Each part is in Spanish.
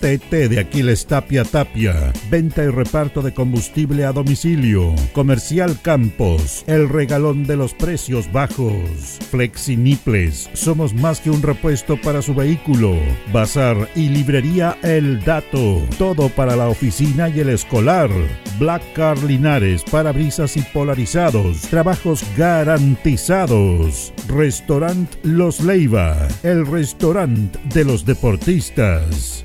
ATT de Aquiles Tapia Tapia. Venta y reparto de combustible a domicilio. Comercial Campos, el regalón de los precios bajos. Flexi Niples, somos más que un repuesto para su vehículo. Bazar y librería El Dato, todo para la oficina y el escolar. Black Car Linares, parabrisas y polarizados, trabajos garantizados. Restaurant Los Leiva, el restaurante de los deportistas.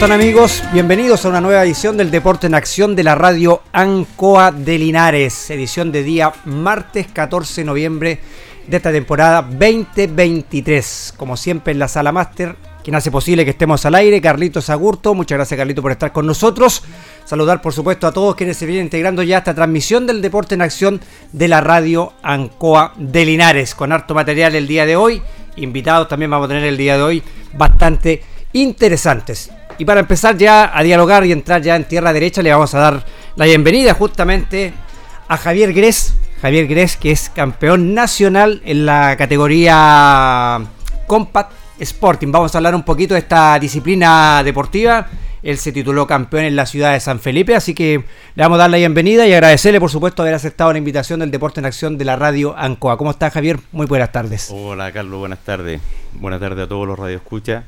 Están amigos? Bienvenidos a una nueva edición del Deporte en Acción de la radio Ancoa de Linares, edición de día martes 14 de noviembre de esta temporada 2023. Como siempre en la sala máster, quien hace posible que estemos al aire, Carlitos Agurto. Muchas gracias Carlito por estar con nosotros. Saludar por supuesto a todos quienes se vienen integrando ya a esta transmisión del Deporte en Acción de la radio Ancoa de Linares, con harto material el día de hoy. Invitados también vamos a tener el día de hoy bastante interesantes. Y para empezar ya a dialogar y entrar ya en tierra derecha, le vamos a dar la bienvenida justamente a Javier Gres. Javier Gres, que es campeón nacional en la categoría Compact Sporting. Vamos a hablar un poquito de esta disciplina deportiva. Él se tituló campeón en la ciudad de San Felipe, así que le vamos a dar la bienvenida y agradecerle, por supuesto, haber aceptado la invitación del Deporte en Acción de la radio Ancoa. ¿Cómo está, Javier? Muy buenas tardes. Hola Carlos, buenas tardes. Buenas tardes a todos los radioescuchas.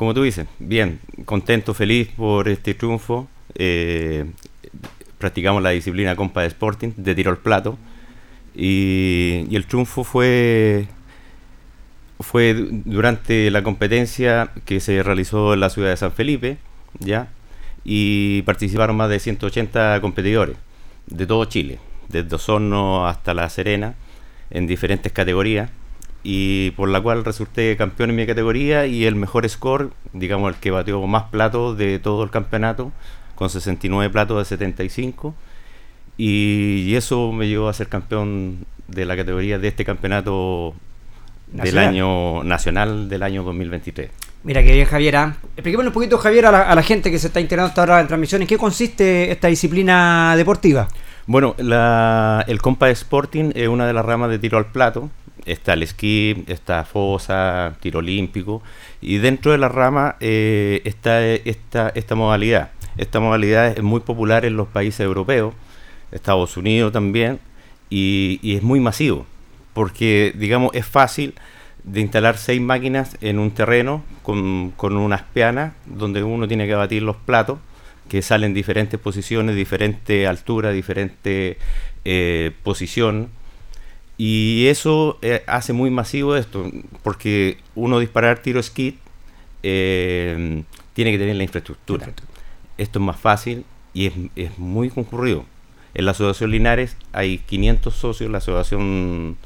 Como tú dices, bien, contento, feliz por este triunfo. Eh, practicamos la disciplina compa de Sporting, de tiro al plato. Y, y el triunfo fue, fue du- durante la competencia que se realizó en la ciudad de San Felipe, ¿ya? Y participaron más de 180 competidores de todo Chile, desde Osorno hasta La Serena, en diferentes categorías y por la cual resulté campeón en mi categoría y el mejor score, digamos el que batió más platos de todo el campeonato, con 69 platos de 75 y, y eso me llevó a ser campeón de la categoría de este campeonato del Nacional. año nacional del año 2023. Mira que bien, Javier. ¿ah? Expliquémosle un poquito, Javier, a la, a la gente que se está integrando hasta ahora en transmisión. ¿En qué consiste esta disciplina deportiva? Bueno, la- el compa Sporting es una de las ramas de tiro al plato. Está el esquí, está fosa, tiro olímpico. Y dentro de la rama eh, está esta, esta modalidad. Esta modalidad es muy popular en los países europeos, Estados Unidos también, y, es muy masivo. Porque, digamos, es fácil de instalar seis máquinas en un terreno con, unas pianas donde uno tiene que batir los platos que salen en diferentes posiciones, diferente altura, diferente eh, posición Y eso eh, hace muy masivo esto, porque uno disparar tiro skid eh, tiene que tener la infraestructura. Esto es más fácil y es, es muy concurrido. En la Asociación Linares hay 500 socios, la Asociación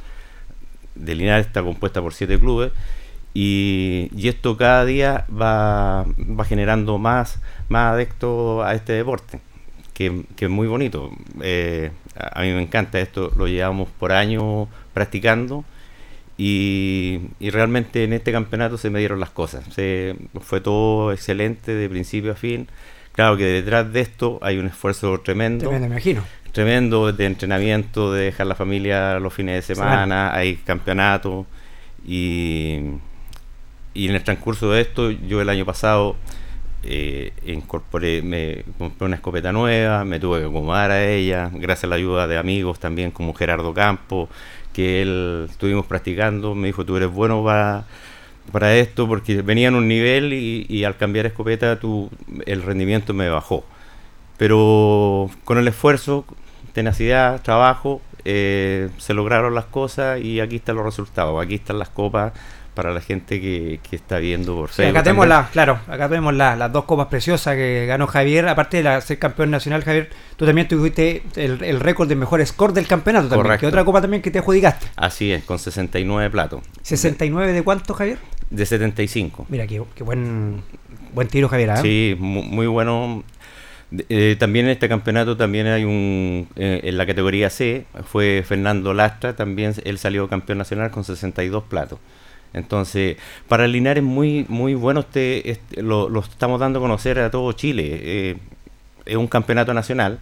de Linares está compuesta por 7 clubes y, y esto cada día va, va generando más, más adeptos a este deporte, que, que es muy bonito. Eh, a, mí me encanta esto, lo llevamos por años practicando y, y realmente en este campeonato se me dieron las cosas. Se, fue todo excelente de principio a fin. Claro que detrás de esto hay un esfuerzo tremendo. Tremendo, me imagino. Tremendo de entrenamiento, de dejar la familia los fines de semana, hay campeonatos y, y en el transcurso de esto yo el año pasado eh, incorporé, me compré una escopeta nueva, me tuve que acomodar a ella, gracias a la ayuda de amigos también como Gerardo Campo, que él estuvimos practicando, me dijo tú eres bueno para, para esto porque venía en un nivel y, al cambiar escopeta tu, el rendimiento me bajó. Pero con el esfuerzo, tenacidad, trabajo, eh, se lograron las cosas y aquí están los resultados, aquí están las copas para la gente que, que está viendo por Sí, Facebook acá tenemos la, claro, acá tenemos la- las dos copas preciosas que ganó Javier, aparte de la- ser campeón nacional, Javier, tú también tuviste el, el récord de mejor score del campeonato también, Correcto. que otra copa también que te adjudicaste. Así es, con 69 platos. 69 de cuánto, Javier? De 75. Mira, qué, qué buen buen tiro, Javier. ¿ah? Sí, mu- muy, bueno. Eh, también en este campeonato también hay un eh, en la categoría C fue Fernando Lastra, también él salió campeón nacional con 62 platos. Entonces, para Linares muy muy bueno este, este- lo, estamos dando a conocer a todo Chile. Eh, es un campeonato nacional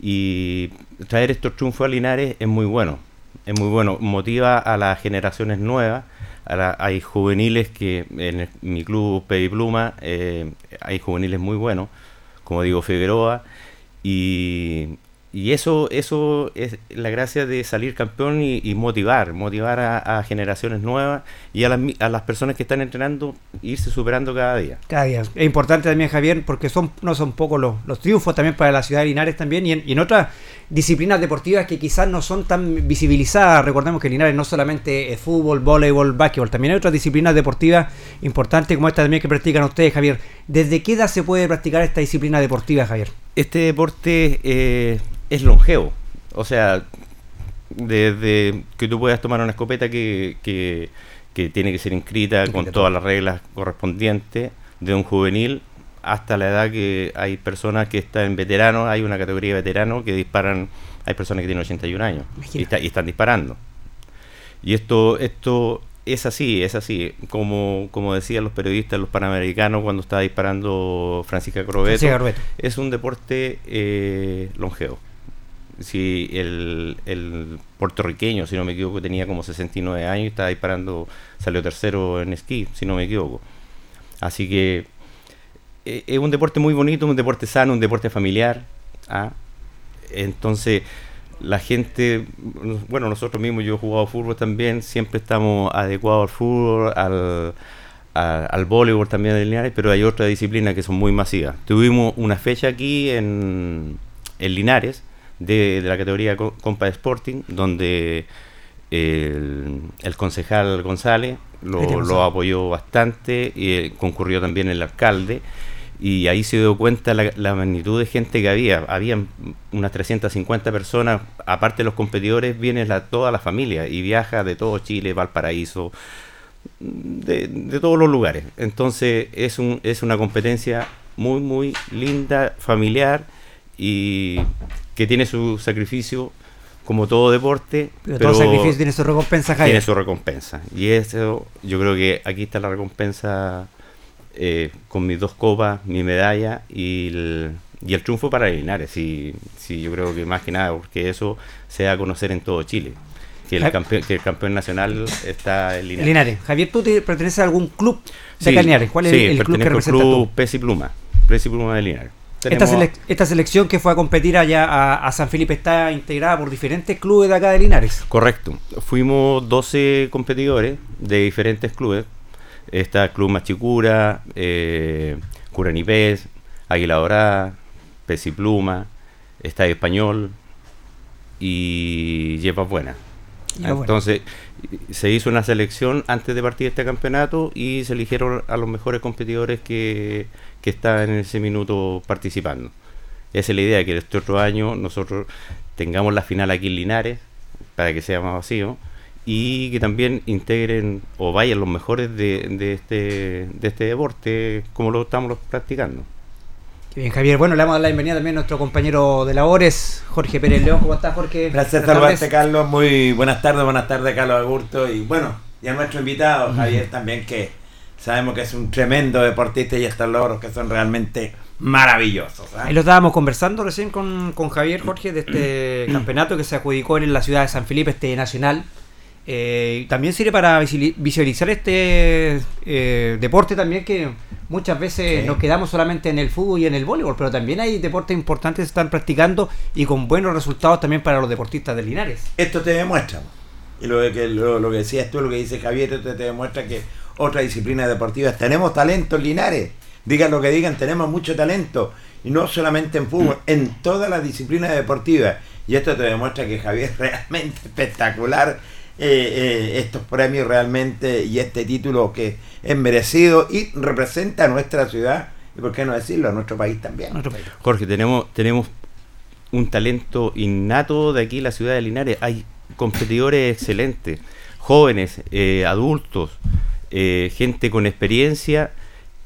y traer estos triunfos a Linares es muy bueno. Es muy bueno, motiva a las generaciones nuevas. a hay juveniles que en mi club Pevi Pluma eh, hay juveniles muy buenos, como digo Figueroa, y, y eso, eso es la gracia de salir campeón y, y motivar, motivar a, a generaciones nuevas y a las, a las personas que están entrenando, irse superando cada día. Cada día. Es importante también, Javier, porque son no son pocos los, los triunfos también para la ciudad de Linares también y en, y en otras disciplinas deportivas que quizás no son tan visibilizadas. Recordemos que Linares no solamente es fútbol, voleibol, básquetbol, también hay otras disciplinas deportivas importantes como esta también que practican ustedes, Javier. ¿Desde qué edad se puede practicar esta disciplina deportiva, Javier? Este deporte eh, es longevo, o sea, desde que tú puedas tomar una escopeta que, que, que tiene que ser inscrita con todas las reglas correspondientes, de un juvenil hasta la edad que hay personas que están en veteranos, hay una categoría de veteranos que disparan, hay personas que tienen 81 años y, está- y están disparando. Y esto, esto es así, es así. Como, como decían los periodistas, los panamericanos, cuando estaba disparando Francisca Crobeto, Francisca Crobeto. es un deporte eh, longevo. Si el, el puertorriqueño, si no me equivoco, tenía como 69 años y estaba disparando, salió tercero en esquí, si no me equivoco. Así que eh, es un deporte muy bonito, un deporte sano, un deporte familiar. ¿ah? Entonces, la gente, bueno, nosotros mismos, yo he jugado fútbol también, siempre estamos adecuados al fútbol, al, al voleibol también de Linares, pero hay otras disciplinas que son muy masivas. Tuvimos una fecha aquí en, en Linares de, de la categoría co- Compa Sporting, donde el, el concejal González lo, apoyó bastante y eh, concurrió también el alcalde y ahí se dio cuenta la, la magnitud de gente que había. Habían unas 350 personas, aparte de los competidores, viene la, toda la familia y viaja de todo Chile, Valparaíso, de, de todos los lugares. Entonces es, un, es una competencia muy, muy linda, familiar y que tiene su sacrificio como todo deporte. Pero, todo sacrificio tiene su recompensa, Javier. tiene su recompensa. Y eso, yo creo que aquí está la recompensa eh, con mis dos copas, mi medalla y el, y el triunfo para Linares. Sí, sí, yo creo que más que nada, porque eso se da a conocer en todo Chile. Que el, campeón, que el campeón nacional está en Linares. Linares. Javier, ¿tú te perteneces a algún club de Sí, acá en Linares? ¿Cuál es sí, el, el club que representas club tú? Pez y Pluma. Pez y Pluma de Linares. Esta, selección que fue a competir allá a, a San Felipe está integrada por diferentes clubes de acá de Linares. Correcto. Fuimos 12 competidores de diferentes clubes. Está Club Machicura, eh, Curanipés, Águila Dorada, Pez y Pluma, Estadio Español y Yepas Buena. Entonces, se hizo una selección antes de partir este campeonato y se eligieron a los mejores competidores que, que estaban en ese minuto participando. Esa es la idea, que este otro año nosotros tengamos la final aquí en Linares, para que sea más vacío, y que también integren o vayan los mejores de, de, este, de este deporte como lo estamos practicando. Bien, Javier. Bueno, le dar la bienvenida también a nuestro compañero de labores, Jorge Pérez León. ¿Cómo estás, Jorge? Gracias saludarte, Carlos. Muy buenas tardes, buenas tardes, Carlos Agurto. Y bueno, y a nuestro invitado, Javier, también, que sabemos que es un tremendo deportista y estos logros que son realmente maravillosos. ¿eh? Ahí lo estábamos conversando recién con, con Javier, Jorge, de este campeonato que se adjudicó en la ciudad de San Felipe, este nacional. Eh, también sirve para visualizar este eh, deporte también que muchas veces Sí. nos quedamos solamente en el fútbol y en el voleibol, pero también hay deportes importantes que se están practicando y con buenos resultados también para los deportistas de Linares. Esto te demuestra. Y lo que, lo, lo que decías tú, lo que dice Javier, esto te demuestra que otra disciplina deportiva. Tenemos talento en Linares. Digan lo que digan, tenemos mucho talento. Y no solamente en fútbol, en todas las disciplinas deportivas. Y esto te demuestra que Javier es realmente espectacular. Eh, eh, estos premios realmente y este título que es merecido y representa a nuestra ciudad y por qué no decirlo, a nuestro país también. Nuestro país. Jorge, tenemos, tenemos un talento innato de aquí, la ciudad de Linares. Hay competidores excelentes, jóvenes, eh, adultos, eh, gente con experiencia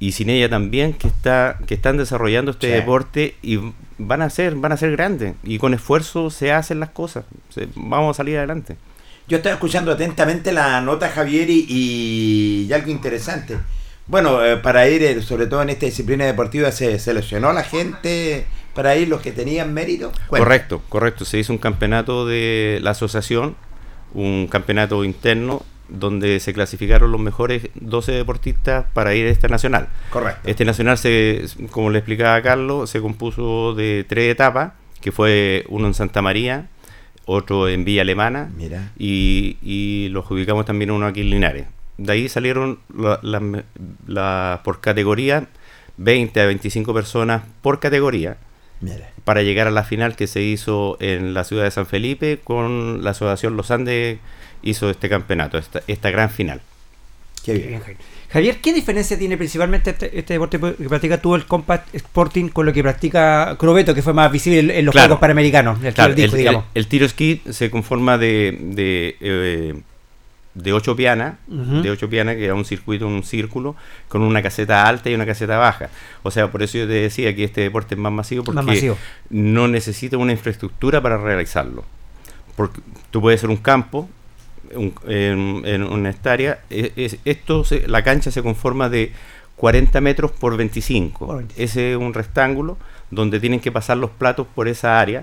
y sin ella también que está que están desarrollando este Sí. deporte y van a ser van a ser grandes y con esfuerzo se hacen las cosas. Se- vamos a salir adelante. Yo estaba escuchando atentamente la nota Javier y, algo interesante. Bueno, eh, para ir, eh, sobre todo en esta disciplina deportiva, se seleccionó la gente para ir los que tenían mérito. Correcto, correcto. Se hizo un campeonato de la asociación, un campeonato interno donde se clasificaron los mejores 12 deportistas para ir a este nacional. Correcto. Este nacional, se, como le explicaba a Carlos, se compuso de tres etapas, que fue uno en Santa María, otro en Villa Alemana Mira. y, y los ubicamos también uno aquí en Linares. De ahí salieron la- la- por categoría 20 a 25 personas por categoría Mira. para llegar a la final que se hizo en la ciudad de San Felipe con la asociación Los Andes hizo este campeonato, esta, esta gran final. Qué Bien, bien. Javier. ¿qué diferencia tiene principalmente este, este deporte que practica tú, el Compact Sporting, con lo que practica Crobeto, que fue más visible en, los Claro. Juegos Panamericanos? El, Claro, disco, el, digamos. el- el tiro esquí se conforma de, de, eh, de ocho pianas, Ujú. de ocho pianas, que era un circuito, un círculo, con una caseta alta y una caseta baja. O sea, por eso yo te decía que este deporte es más masivo, porque Más masivo. no necesita una infraestructura para realizarlo. Porque tú puedes ser un campo, un- en, en una hectárea, e- es- esto se- la cancha se conforma de 40 metros por 25. Por 25. Ese es un rectángulo donde tienen que pasar los platos por esa área,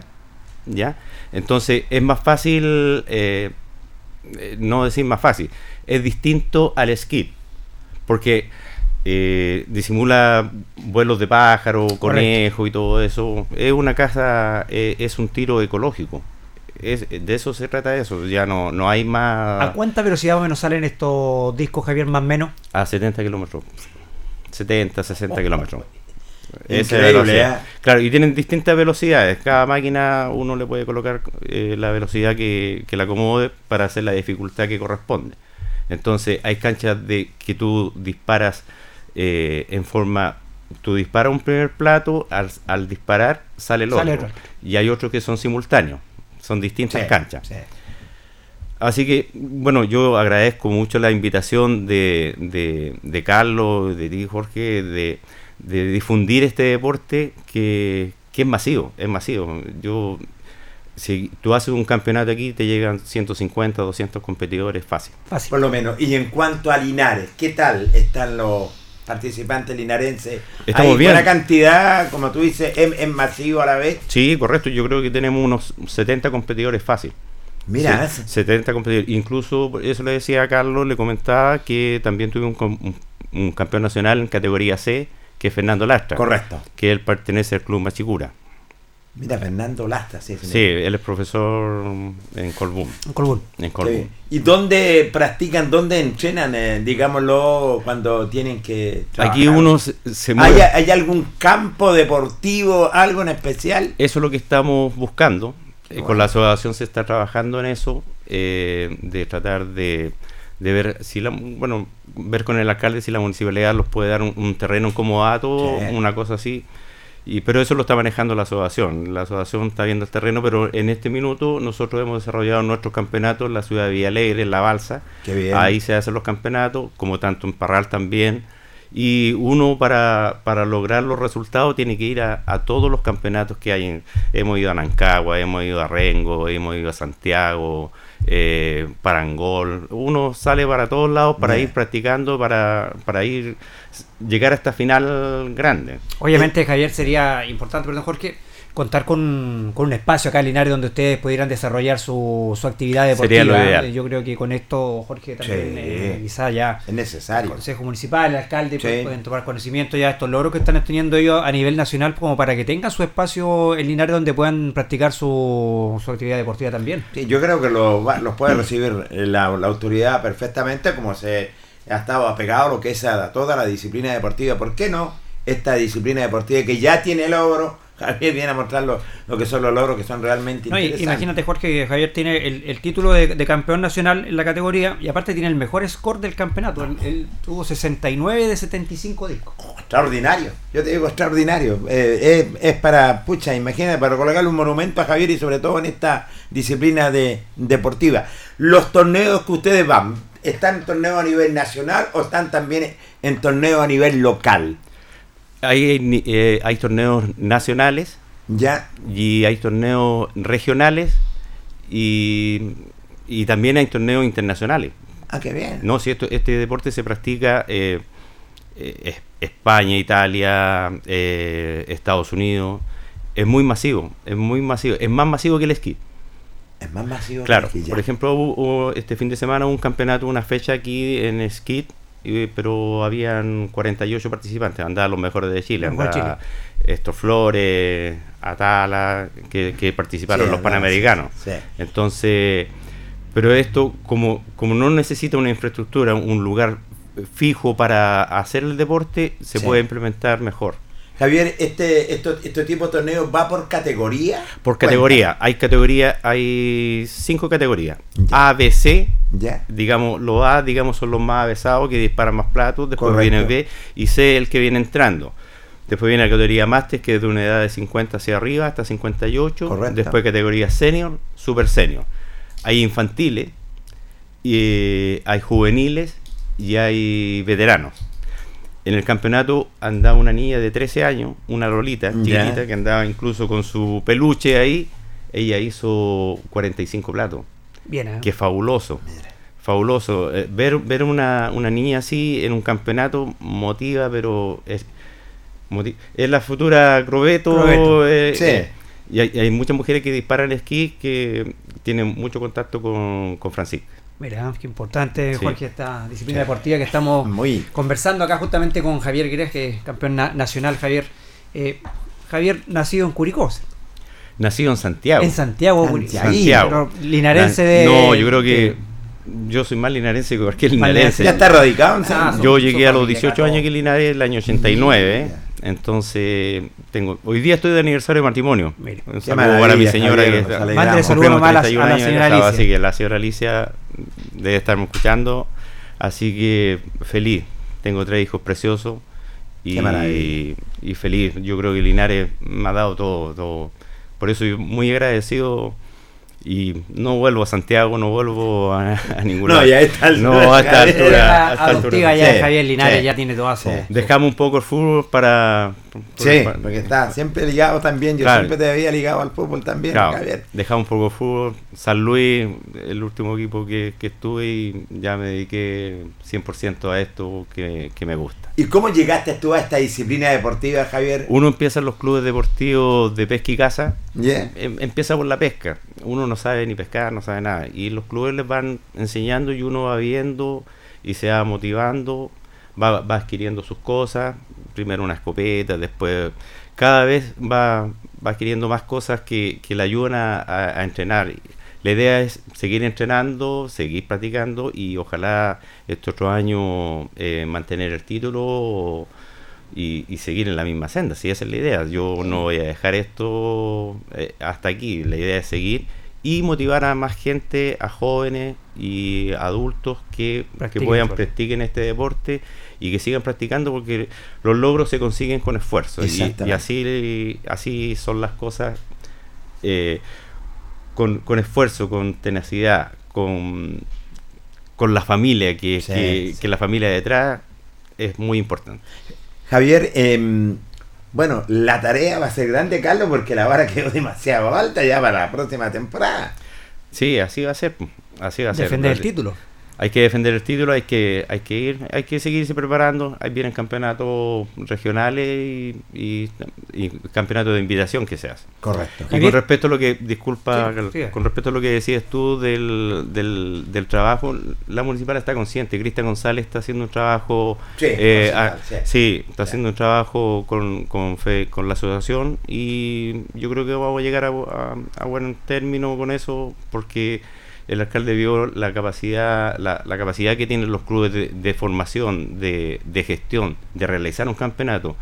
¿ya? Entonces es más fácil, eh, eh, no decir más fácil, es distinto al esquí, porque eh, disimula vuelos de pájaro, conejo y todo eso. Es una casa, eh, es un tiro ecológico. Es, de eso se trata eso, ya no, no hay más ¿A cuánta velocidad más o menos salen estos discos, Javier, más o menos? a 70 kilómetros. 70, 60 Oh, kilómetros. Esa es la Increíble, velocidad. ¿eh? Claro, y tienen distintas velocidades. Cada máquina uno le puede colocar eh, la velocidad que, que le acomode para hacer la dificultad que corresponde. Entonces, hay canchas de que tú disparas eh, en forma. Tú disparas un primer plato, al, al disparar sale el Sale otro. Y hay otros que son simultáneos. Son distintas Sí, canchas. sí. Así que, bueno, yo agradezco mucho la invitación de, de, de Carlos, de ti, Jorge, de, de difundir este deporte que, que es masivo, es masivo. Yo, si tú haces un campeonato aquí, te llegan 150, 200 competidores fácil. Fácil. Por lo menos. Y en cuanto a Linares, ¿qué tal están los participantes linarenses? Estamos Hay bien. buena cantidad, como tú dices, es, masivo a la vez. Sí, correcto, yo creo que tenemos unos 70 competidores fácil. Mira, Sí, 70 competidores. Incluso, eso le decía a Carlos, le comentaba que también tuve un, un- un campeón nacional en categoría C, que es Fernando Lastra. correcto. que él pertenece al Club Machicura. Mira, Fernando Lastra, sí. Sí, él es profesor en Colbún. Un Colbún. En Colbún. ¿Y dónde practican, dónde entrenan, eh, digámoslo, cuando tienen que Aquí trabajar? uno se, se ¿Hay, mueve. ¿Hay algún campo deportivo, algo en especial? Eso es lo que estamos buscando. Eh, Bueno. Con la asociación se está trabajando en eso. eh, de tratar de, de ver si la, bueno, ver con el alcalde si la municipalidad los puede dar un, un terreno comodato, Sí. una cosa así. Y, pero eso lo está manejando la asociación. La asociación está viendo el terreno, pero en este minuto nosotros hemos desarrollado nuestros campeonatos en la ciudad de Villalegre, en La Balsa. Ahí se hacen los campeonatos, como tanto en Parral también. Y uno para, para lograr los resultados tiene que ir a, a todos los campeonatos que hay. En, hemos ido a Nancagua, hemos ido a Rengo, hemos ido a Santiago, eh, Parangol. Uno sale para todos lados para ir practicando, para, para ir llegar a esta final grande. Obviamente, Javier, sería importante, perdón, Jorge, contar con, con un espacio acá en Linares donde ustedes pudieran desarrollar su, su actividad deportiva. Sería lo ideal. Eh, Yo creo que con esto, Jorge, también Sí. eh, quizá ya Es el necesario. Consejo Municipal, el alcalde, Sí. pues, pueden tomar conocimiento ya de estos logros que están teniendo ellos a nivel nacional como para que tengan su espacio en Linares donde puedan practicar su, su actividad deportiva también. Sí, yo creo que lo los puede recibir la, la autoridad perfectamente como se ha estado apegado a lo que es a toda la disciplina deportiva. ¿Por qué no? Esta disciplina deportiva que ya tiene logros, Javier viene a mostrar lo, lo que son los logros que son realmente No, interesantes. imagínate, Jorge, que Javier tiene el, el título de, de campeón nacional en la categoría y aparte tiene el mejor score del campeonato. Él, él tuvo 69 de 75 discos. Extraordinario, yo te digo extraordinario. Eh, es, es para, pucha, imagínate, para colocarle un monumento a Javier y sobre todo en esta disciplina de, deportiva. Los torneos que ustedes van, ¿están en torneos a nivel nacional o están también en torneos a nivel local? Hay, eh, hay torneos nacionales Ya, y hay torneos regionales y, y también hay torneos internacionales. ah, qué bien. No, si esto, este deporte se practica eh, eh, es- España, Italia, eh, Estados Unidos. Es muy masivo, es muy masivo, es más masivo que el esquí. Es más masivo. Claro, que ya. por ejemplo, hubo, hubo este fin de semana un campeonato, una fecha aquí en esquí, y- pero habían 48 participantes, andaban los mejores de Chile, estos Flores, Atala, que, que participaron Sí, los panamericanos. sí, sí. Entonces, pero esto, como, como no necesita una infraestructura, un lugar fijo para hacer el deporte, se puede implementar mejor. Javier, este, esto, este tipo de torneos va por categoría. Por categoría, hay categoría, hay cinco categorías. Ya. A, B, C, Ya. digamos, los A, digamos, son los más avesados que disparan más platos, después Correcto. viene B y C el que viene entrando. Después viene la categoría Master, que es de una edad de 50 hacia arriba hasta 58. Correcto. Después categoría Senior, Super Senior. Hay infantiles, y, eh, hay juveniles y hay veteranos. En el campeonato andaba una niña de 13 años, una Lolita, chiquitita, que andaba incluso con su peluche ahí. Ella hizo 45 platos Bien, ¿eh? que fabuloso. Fabuloso. Eh, ver ver una, una niña así en un campeonato motiva, pero es, es la futura Crobeto. Crobeto, eh, sí. eh, y hay, hay muchas mujeres que disparan esquí que tienen mucho contacto con, con Francisco. Mira, qué importante, Sí. Jorge, esta disciplina deportiva que estamos Muy. conversando acá justamente con Javier Gres, que es campeón na- nacional, Javier. Eh, Javier, nacido en Curicó, Nacido en Santiago. en Santiago, Curicó. Santiago. Pero linarense Na- de... No, yo creo que de- yo soy más linarense que cualquier linarense. Ya está radicado en San- Ah, Yo su- llegué a los familia 18 acá, años aquí en Linares el año 89, Ya. Entonces tengo hoy día estoy de aniversario de matrimonio. Mira. Un saludo para mi señora. Mándale saludos a la- 31 a la años de señora Alicia. Así que la señora Alicia debe estarme escuchando, así que feliz. Tengo tres hijos preciosos y, Qué maravilla. y feliz. Yo creo que Linares me ha dado todo, todo. Por eso soy muy agradecido. Y no vuelvo a Santiago, no vuelvo a, a ningún No, lado. ya a esta altura, No, a esta Javier. altura. Era a esta adoptiva altura. ya Sí, Javier Linares, sí. ya tiene toda su... Sí. Dejamos un poco el fútbol para. Sí, para- porque está siempre ligado también. Yo Claro. siempre te había ligado al fútbol también, Claro, Javier. dejamos un poco de fútbol. San Luis, el último equipo que, que estuve y ya me dediqué 100% a esto que, que me gusta. ¿Y cómo llegaste tú a esta disciplina deportiva, Javier? Uno empieza en los clubes deportivos de pesca y caza, Yeah. em- empieza por la pesca. Uno no sabe ni pescar, no sabe nada. Y los clubes les van enseñando y uno va viendo y se va motivando, va, va adquiriendo sus cosas. Primero una escopeta, después cada vez va, va adquiriendo más cosas que, que le ayudan a, a- a entrenar. La idea es seguir entrenando, seguir practicando y ojalá este otro año eh, mantener el título y, y seguir en la misma senda. Si esa es la idea, yo no voy a dejar esto eh, hasta aquí. La idea es seguir y motivar a más gente, a jóvenes y adultos que, que puedan practiquen este deporte y que sigan practicando porque los logros se consiguen con esfuerzo. Y así así son las cosas. Eh, con, con esfuerzo, con tenacidad, con, con la familia, que, Sí, que, sí. que la familia detrás es muy importante. Javier, em, bueno, la tarea va a ser grande, Carlos, porque la vara quedó demasiado alta ya para la próxima temporada. Sí, así va a ser. Así va a ser. Defender el título. Hay que defender el título, hay que, hay que ir, hay que seguirse preparando. Ahí vienen campeonatos regionales y, y- y campeonatos de invitación que se hacen. Correcto. Y con respecto a lo que, disculpa, Sí, con respecto a lo que decías tú del, del, del trabajo, la municipal está consciente. Cristian González está haciendo un trabajo. Sí, eh, sí. sí, está Sí. haciendo un trabajo con, con, fe- con la asociación y yo creo que vamos a llegar a, a- a buen término con eso porque el alcalde vio la capacidad la, la capacidad que tienen los clubes de, de formación, de, de gestión, de realizar un campeonato.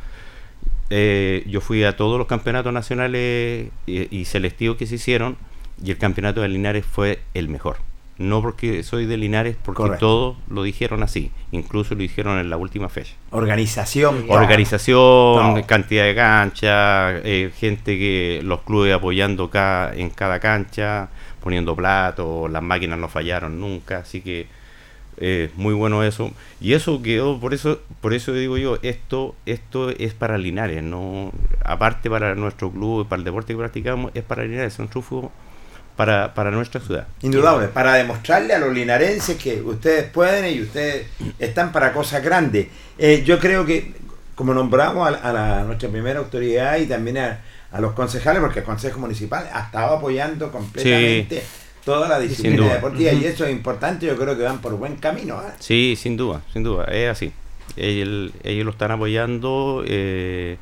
Eh, yo fui a todos los campeonatos nacionales y, y selectivos que se hicieron y el campeonato de Linares fue el mejor. No porque soy de Linares, porque Correcto. todos lo dijeron así. Incluso lo dijeron en la última fecha. Organización. Organización, cantidad de canchas, eh, gente que los clubes apoyando ca- en cada cancha, poniendo platos, las máquinas no fallaron nunca, así que eh, muy bueno eso. Y eso quedó, por eso, por eso digo yo, esto, esto es para Linares, no, aparte para nuestro club, para el deporte que practicamos, es para Linares, es un trufo para, para nuestra ciudad. Indudable, para demostrarle a los linarenses que ustedes pueden y ustedes están para cosas grandes. Eh, yo creo que, como nombramos a, la- a la- nuestra primera autoridad y también a, a los concejales, porque el Consejo Municipal ha estado apoyando completamente toda la disciplina deportiva y eso es importante, yo creo que van por buen camino. ¿ah? Sí, sin duda, sin duda, es así. Ellos, ellos lo están apoyando eh,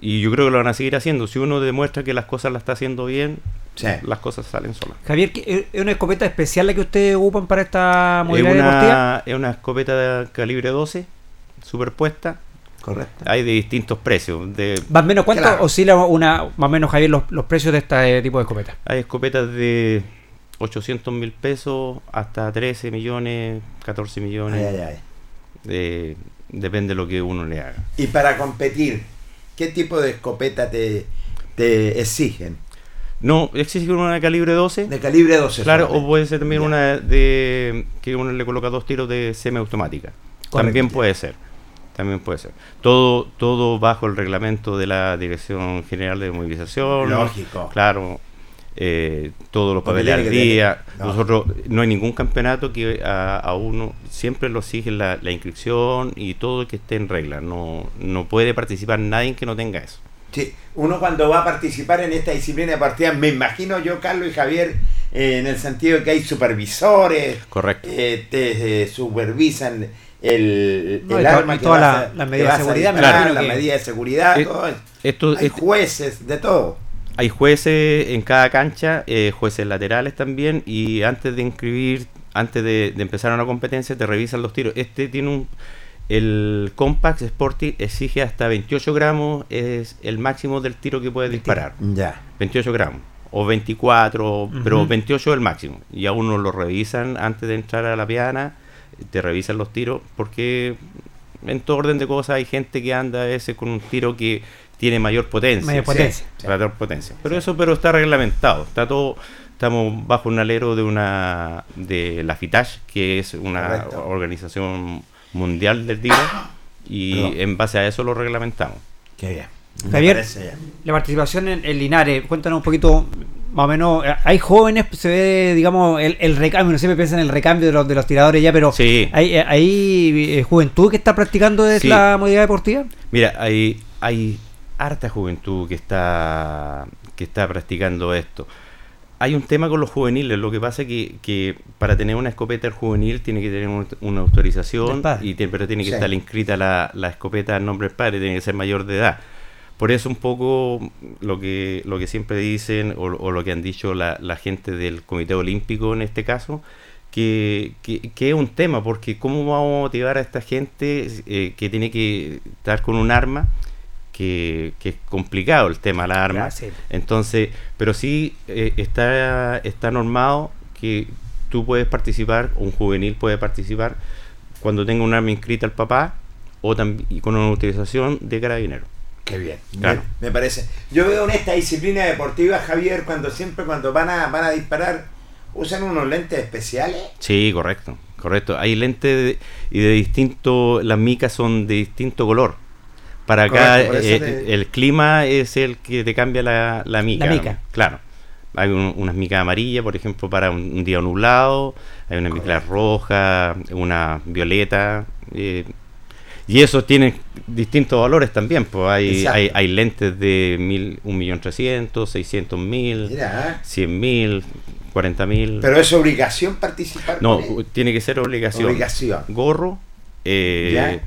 y yo creo que lo van a seguir haciendo. Si uno demuestra que las cosas las está haciendo bien, Sí. las cosas salen solas. Javier, ¿qué- ¿es una escopeta especial la que ustedes ocupan para esta Es modalidad deportiva? una, es una escopeta de calibre 12, superpuesta. Correcto. Hay de distintos precios. De, Más o menos, ¿cuánto Claro. oscila una, más o menos, Javier, los, los precios de este tipo de escopeta? hay escopetas de 800 mil pesos hasta 13 millones, 14 millones. Ay, ay, ay. eh, depende de lo que uno le haga. Y para competir, ¿qué tipo de escopeta te, te exigen? No, existe una de calibre 12. De calibre 12. Claro, solamente. o puede ser también Ya. una de que uno le coloca dos tiros de semiautomática. También Correcto. puede ser. También puede ser. Todo todo bajo el reglamento de la Dirección General de Movilización. Lógico. Claro. eh, todos los papeles al día. no. Nosotros no hay ningún campeonato que a, a uno siempre lo exige la, la inscripción y todo que esté en regla. No no puede participar nadie que no tenga eso. Sí, uno cuando va a participar en esta disciplina de partida, me imagino yo, Carlos y Javier, eh, en el sentido de que hay supervisores, Correcto. eh, te eh, supervisan el, No, el arma y que la- a- las que medidas de seguridad, imagino las que- medidas de seguridad, Eh, todo. Esto, Hay este- jueces, de todo. Hay jueces en cada cancha, eh, jueces laterales también, y antes de inscribir, antes de, de empezar una competencia, te revisan los tiros. Este tiene un. El Compact Sporting exige hasta 28 gramos, es el máximo del tiro que puedes disparar. Ya. 28 gramos. O 24, pero Ujú. 28 es el máximo. Y a uno lo revisan antes de entrar a la piana, te revisan los tiros, porque en todo orden de cosas hay gente que anda a veces con un tiro que tiene mayor potencia. Mayor potencia. Sí. Mayor potencia. Pero eso pero está reglamentado. Está todo estamos bajo un alero de una de la FITASH, que es una Correcto. organización mundial del tiro y Perdón. en base a eso lo reglamentamos. Qué bien. Javier. La participación en, en Linares, cuéntanos un poquito, más o menos, eh, hay jóvenes, se ve, digamos, el, el recambio, no siempre piensa en el recambio de los, de los tiradores ya, pero Sí. ¿hay, eh, hay eh, juventud que está practicando Sí. la modalidad deportiva? Mira, hay, hay harta juventud que está, que está practicando esto. Hay un tema con los juveniles, lo que pasa es que, que para tener una escopeta el juvenil tiene que tener un- una autorización, y te- pero tiene que Sí. estar inscrita la, la escopeta al nombre del padre, tiene que ser mayor de edad. Por eso un poco lo que, lo que siempre dicen o, o lo que han dicho la, la gente del Comité Olímpico en este caso, que, que- que es un tema, porque ¿cómo vamos a motivar a esta gente eh, que tiene que estar con un arma que, que es complicado el tema de las armas. Ya, sí. Entonces, pero sí eh, está, está normado que tú puedes participar, un juvenil puede participar cuando tenga un arma inscrita al papá o también con una utilización de carabinero. Qué bien. Claro. Me, me parece. Yo veo en esta disciplina deportiva, Javier, cuando siempre cuando van a, van a disparar, usan unos lentes especiales. Sí, correcto, correcto. Hay lentes de- y de distinto, las micas son de distinto color. Para acá Correcto, eh, te- el clima es el que te cambia la, la mica. mica. Claro. Hay un- unas micas amarillas, por ejemplo, para un, un día nublado. Hay una mica roja, una violeta. eh, y esos tienen distintos valores también. Pues hay, hay, hay lentes de mil, 1.300.000, 600.000, Mira, ¿eh? 100.000, 40.000. pero es obligación participar. No, tiene que ser obligación. Obligación. Gorro, eh,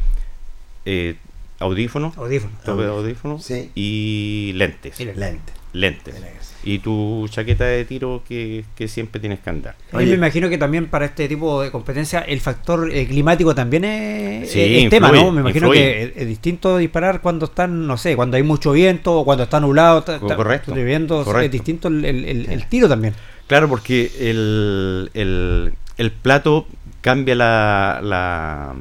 eh, audífono, Audífono. tope de audífono Sí. y lentes. Y lentes. Lente. Lentes. Y tu chaqueta de tiro que, que siempre tienes que andar. Oye. me imagino que también para este tipo de competencia el factor eh, climático también es, Sí, es- tema, ¿no? Me imagino influye. que es, es distinto disparar cuando están, no sé, cuando hay mucho viento o cuando está nublado, está, está Correcto, lloviendo, correcto. es distinto el, el- el- el tiro también. Claro, porque el, el, el plato cambia la, la,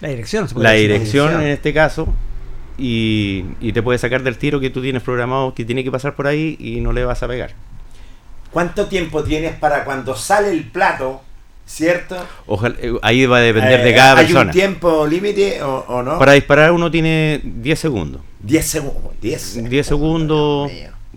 La dirección. se puede la decir. dirección dirección. en este caso y, y te puede sacar del tiro que tú tienes programado que tiene que pasar por ahí y no le vas a pegar. ¿Cuánto tiempo tienes para cuando sale el plato, cierto? Ojalá, eh, ahí va a depender Eh, de cada ¿Hay persona. un tiempo límite o, o no? Para disparar uno tiene 10 segundos. 10 segundos. 10 10 segundos,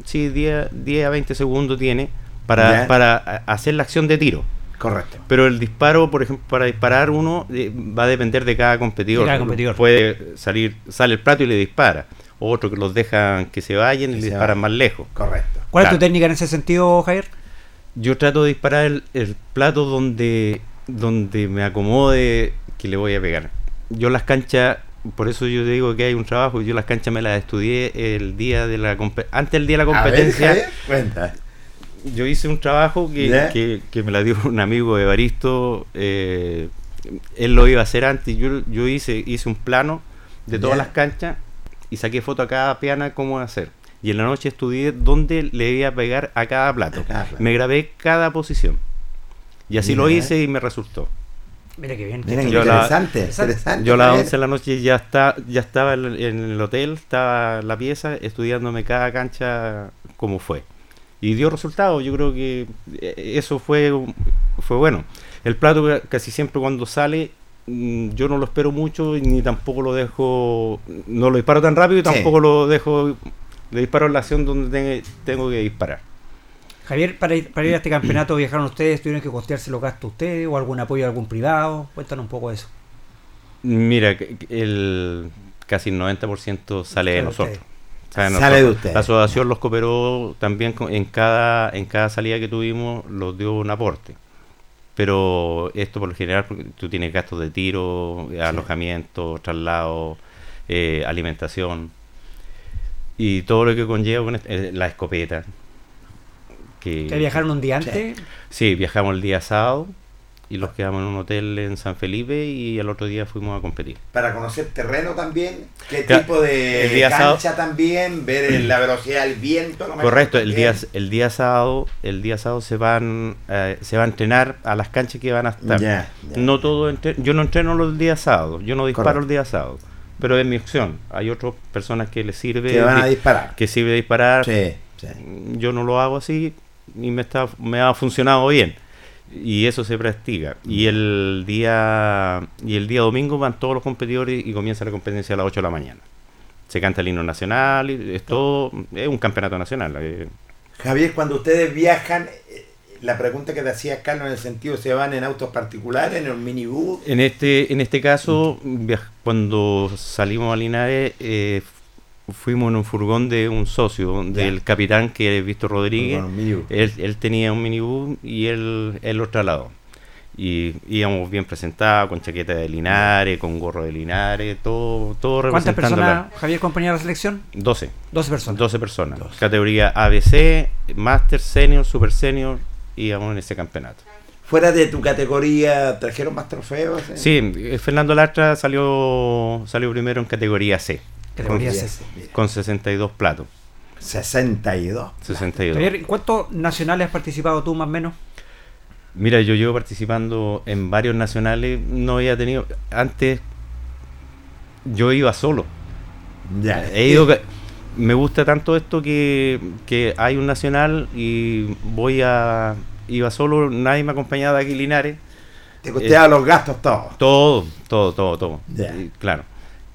sí, 10, 10 a 20 segundos tiene para, Ya. para hacer la acción de tiro. Correcto. Pero el disparo, por ejemplo, para disparar uno eh, va a depender de cada competidor. De cada competidor. Puede salir, sale el plato y le dispara. Otro que los dejan que se vayan y le disparan vayan. más lejos. Correcto. ¿Cuál es tu técnica en ese sentido, Javier? Yo trato de disparar el, el plato donde, donde me acomode que le voy a pegar. Yo las canchas, por eso yo digo que hay un trabajo, yo las canchas me las estudié el día de la antes del día de la A ver, competencia. Javier, cuenta. Yo hice un trabajo que, que, que me la dio un amigo de Baristo. eh, él lo iba a hacer antes. Yo, yo hice, hice un plano de todas las canchas y saqué foto a cada piana cómo hacer. Y en la noche estudié dónde le iba a pegar a cada plato. A cada plato. Me grabé cada posición. Y así lo Mira. hice y me resultó. Mira qué bien. Miren, Yo la- interesante, Interesante. interesante. Yo a las Javier. 11 de la noche ya, está, ya estaba en el, en el hotel, estaba en la pieza, estudiándome cada cancha como fue. Y dio resultados, yo creo que eh, eso fue, fue bueno. El plato ca- casi siempre cuando sale, mm, yo no lo espero mucho ni tampoco lo dejo, no lo disparo tan rápido y Sí. tampoco lo dejo, le disparo en la acción donde tenga- tengo que disparar. Javier, para ir, para ir a este campeonato viajaron ustedes, tuvieron que costearse los gastos ustedes o algún apoyo de algún privado. Cuéntanos un poco de eso. Mira, el casi el 90% sale de Sale de nosotros. ustedes. Sale de Sale de nosotros. ustedes. La asociación los cooperó también con- en cada en cada salida que tuvimos, los dio un aporte. Pero esto por lo general, tú tienes gastos de tiro, alojamiento, traslado, eh, alimentación y todo lo que conlleva con esto, eh, la escopeta. Que, ¿Que viajaron un día antes? Sí, viajamos el día sábado y los quedamos en un hotel en San Felipe y al otro día fuimos a competir. Para conocer terreno también, qué Claro, tipo de el día cancha también, ver el- la velocidad del viento. Correcto, el día, el día sábado, el día sábado se van eh, se va a entrenar a las canchas que van a estar. No todo entre- yo no entreno los días sábados, yo no disparo Correcto. el día sábado, pero es mi opción. Hay otras personas que les sirve Que van a di- disparar. que sirve disparar. Sí, sí. Yo no lo hago así y me está me ha funcionado bien. Y eso se practica. Y el día y el día domingo van todos los competidores y comienza la competencia a las 8 de la mañana. Se canta el himno nacional, y es todo, es un campeonato nacional. eh, Javier, cuando ustedes viajan, eh, la pregunta que te hacía Carlos en el sentido, ¿se van en autos particulares, en un minibús? En este, en este caso, cuando salimos a Linares, eh, fuimos en un furgón de un socio, del capitán que es Víctor Rodríguez. Minibús. Él, él tenía un minibús y él, él lo trasladó. Y íbamos bien presentados, con chaqueta de Linares, con gorro de Linares, todo, todo ¿Cuántas personas, Javier, compañía de la selección? 12. 12 personas. 12 personas. Categoría ABC, Master, Senior, Super Senior, íbamos en ese campeonato. Fuera de tu categoría, ¿trajeron más trofeos? eh? Sí, Fernando Lastra salió salió primero en categoría C. Con- C. mira, con 62 platos. 62. 62. Javier, ¿en ¿cuántos nacionales has participado tú más o menos? Mira, yo llevo participando en varios nacionales, no había tenido, antes yo iba solo. Ya. He ido, me gusta tanto esto que, que hay un nacional y voy a, iba solo, nadie me acompañaba de aquí Linares, Te costeaba los gastos todos. todo, todo, todo, todo. Ya. Claro.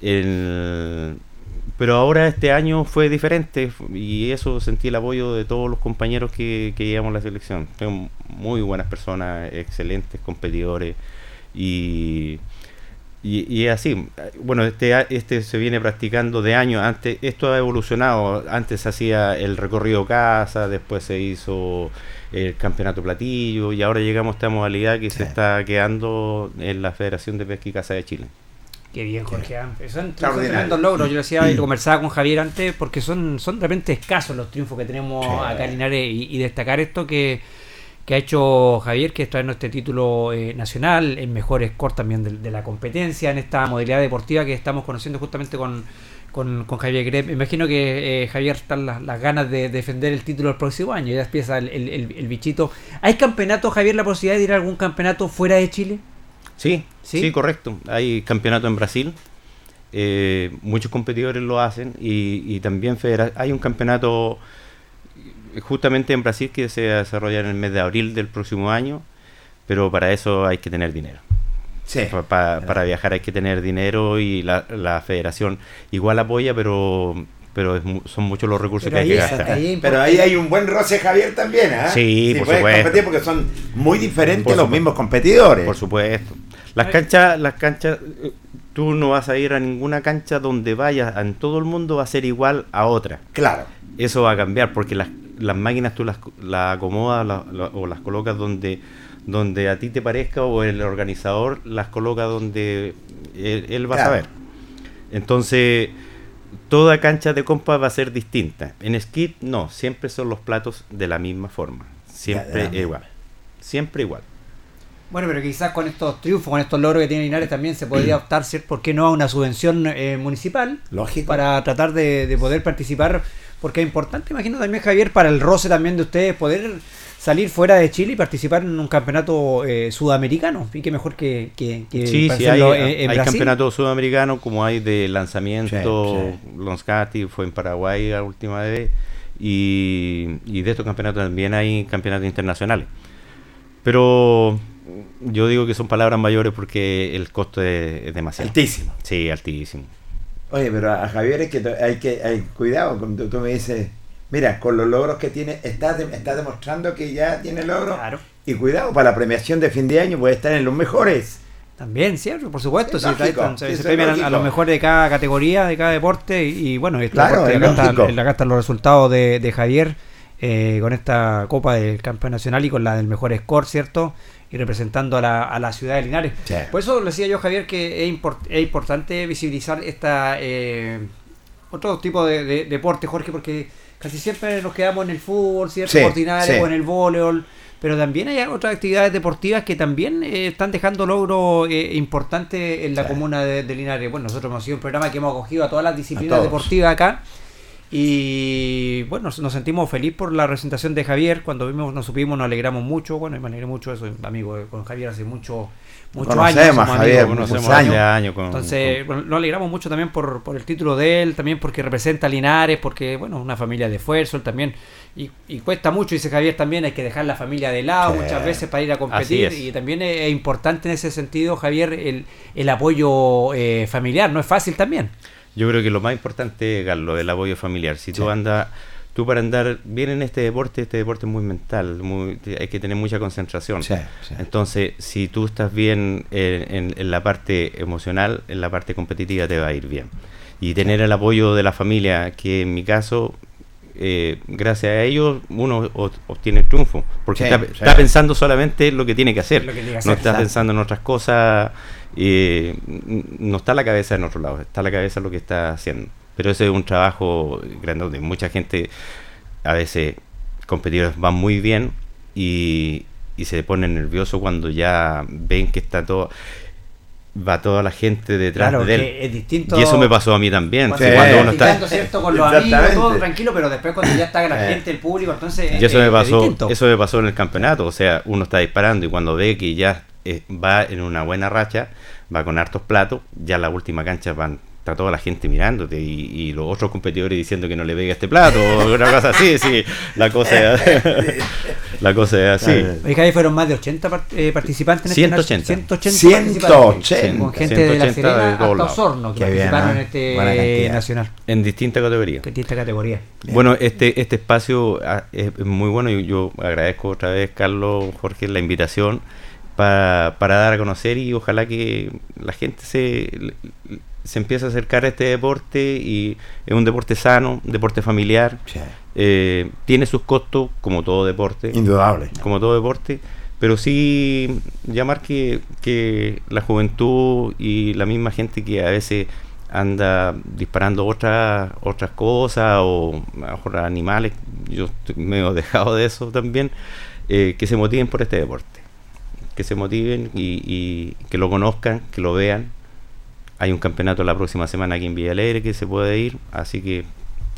El- pero ahora este año fue diferente y eso sentí el apoyo de todos los compañeros que, que llevamos la selección. Son muy buenas personas, excelentes competidores y, y, y es así. Bueno, este, este se viene practicando de años. Antes, esto ha evolucionado. Antes se hacía el recorrido casa, después se hizo el campeonato platillo y ahora llegamos a esta modalidad que se está quedando en la Federación de Pesca y Caza de Chile. Qué bien, Jorge. Son, son tremendos logros. Yo lo decía y lo conversaba con Javier antes, porque son, son de repente escasos los triunfos que tenemos Sí. acá en Linares. Y, y destacar esto que, que ha hecho Javier, que es traernos este título eh, nacional, el mejor score también de, de la competencia en esta modalidad deportiva que estamos conociendo justamente con, con, con Javier Greb. Me imagino que eh, Javier están las, las ganas de defender el título el próximo año. Ya empieza el, el- el- el bichito. ¿Hay campeonato, Javier, la posibilidad de ir a algún campeonato fuera de Chile? Sí, ¿Sí? sí, correcto. Hay campeonato en Brasil. eh, muchos competidores lo hacen y, y también federa- hay un campeonato justamente en Brasil que se va a desarrollar en el mes de abril del próximo año, pero para eso hay que tener dinero. Sí. Pa- pa- para viajar hay que tener dinero y la, la federación igual apoya, pero pero es mu- son muchos los recursos Pero que hay ahí que gastar. ahí Pero ahí hay un buen roce Javier también, ¿ah? Sí, por puedes supuesto. competir porque son muy diferentes Por los supuesto. mismos competidores. Por supuesto. Las canchas, las canchas, eh, tú no vas a ir a ninguna cancha donde vayas en todo el mundo va a ser igual a otra. Claro. Eso va a cambiar porque las, las máquinas tú las, las acomodas la- la- o las colocas donde, donde a ti te parezca o el organizador las coloca donde él, él va Claro. a saber. Entonces, toda cancha de compa va a ser distinta. En skit no, siempre son los platos de la misma forma. Siempre misma. igual. Siempre igual. Bueno, pero quizás con estos triunfos, con estos logros que tiene Linares también se podría optar. ¿por qué no a una subvención eh, municipal? Lógico. Para tratar de, de poder participar, porque es importante, imagino también Javier, para el roce también de ustedes, poder salir fuera de Chile y participar en un campeonato eh, sudamericano. Y qué mejor que, que, que Sí, sí, hay, en, en hay Brasil. campeonatos sudamericanos como hay de lanzamiento, Sí, Lonscati fue en Paraguay la última vez, y, y de estos campeonatos también hay campeonatos internacionales. Pero yo digo que son palabras mayores porque el costo es, es demasiado. Altísimo. Sí, altísimo. Oye, pero a Javier es que hay que hay, cuidado, cuando tú me dices, mira, con los logros que tiene, estás de- estás demostrando que ya tiene logros. Claro. Y cuidado, para la premiación de fin de año puede estar en los mejores. También, cierto, por supuesto. Es se, lógico, premian a- los mejores de cada categoría, de cada deporte. Y, y bueno, este Claro, deporte, acá, están, acá están los resultados de, de Javier eh, con esta Copa del Campeón Nacional y con la del mejor score, ¿cierto? Y representando a la, a la ciudad de Linares. Sí. Por eso le decía yo, Javier, que es, import- es importante visibilizar esta eh, otro tipo de, de- deporte, Jorge, porque casi siempre nos quedamos en el fútbol, ¿cierto? Sí, Ordinario sí. o en el voleibol. Pero también hay otras actividades deportivas que también eh, están dejando logros eh, importantes en la Sí. comuna de, de Linares. Bueno, nosotros hemos sido un programa que hemos acogido a todas las disciplinas deportivas acá. Y bueno, nos, sentimos feliz por la presentación de Javier. Cuando vimos, nos supimos, nos alegramos mucho. Bueno, y me alegré mucho, soy amigo de- con Javier hace mucho, muchos años. Javier, amigos, muchos años. hace años con- entonces, con- bueno, nos alegramos mucho también por, por el título de él, también porque representa a Linares, porque, bueno, una familia de esfuerzo, él también. Y, y cuesta mucho, dice Javier, también hay que dejar la familia de lado Sí. muchas veces para ir a competir. Y también es, es importante en ese sentido, Javier, el, el apoyo eh, familiar. No es fácil también. Yo creo que lo más importante es, Carlos, el apoyo familiar. Si tú andas, tú para andar bien en este deporte, este deporte es muy mental, muy- hay que tener mucha concentración. Sí, sí. Entonces, si tú estás bien en, en- en la parte emocional, en la parte competitiva te va a ir bien. Y tener el apoyo de la familia, que en mi caso, eh, gracias a ellos, uno o- obtiene el triunfo. Porque Sí, está, sí. está pensando solamente en lo que tiene que hacer. Lo que tiene que no hacer, está pensando en otras cosas. eh, no está la cabeza en otro lado, está la cabeza en lo que está haciendo. Pero ese es un trabajo grandote. Mucha gente, a veces, competidores van muy bien y, y se ponen nerviosos cuando ya ven que está todo. Va toda la gente detrás Claro, de él. que es distinto. Y eso me pasó a mí también. Cuando, Sí. cuando Cuando uno está, ¿cierto? Con los amigos, todo tranquilo, pero después cuando ya está la Eh. gente, el público, entonces. y eso es- me es pasó, distinto. eso me pasó en el campeonato. O sea, uno está disparando y cuando ve que ya eh, va en una buena racha, va con hartos platos, ya en la última cancha van está toda la gente mirándote y, y los otros competidores diciendo que no le pegue este plato o una cosa así, sí, la cosa es, la cosa es así. Oye, Javi, fueron más de 80 part- eh, participantes en 180. este 180. 180. participantes. Con gente de la 180 Serena de hasta lados. Osorno que Qué bien, participaron ¿eh? en este nacional. En distintas categorías. En esta categoría. Bueno, este, este espacio ah, es muy bueno y yo agradezco otra vez, Carlos, Jorge, la invitación pa- para dar a conocer y ojalá que la gente se, se empiece a acercar a este deporte y es un deporte sano, un deporte familiar, Sí, eh, tiene sus costos como todo deporte, indudable. como todo deporte, pero sí llamar que, que la juventud y la misma gente que a veces anda disparando otras otras cosas o mejor animales, yo estoy medio dejado de eso también, eh, que se motiven por este deporte, que se motiven y, y que lo conozcan, que lo vean. Hay un campeonato la próxima semana aquí en Villa Alegre que se puede ir, así que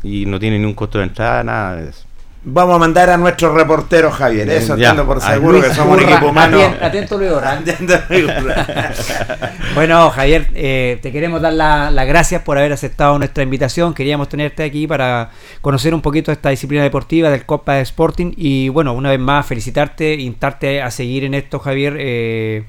y no tiene ni un costo de entrada, nada de eso. Vamos a mandar a nuestro reportero Javier, eso Ya. tengo por seguro Luis que somos un equipo humano. Atento. Atento. Bueno, Javier, eh, te queremos dar la- las gracias por haber aceptado nuestra invitación. Queríamos tenerte aquí para conocer un poquito esta disciplina deportiva del Copa Sporting. Y bueno, una vez más, felicitarte, instarte a seguir en esto, Javier. Eh,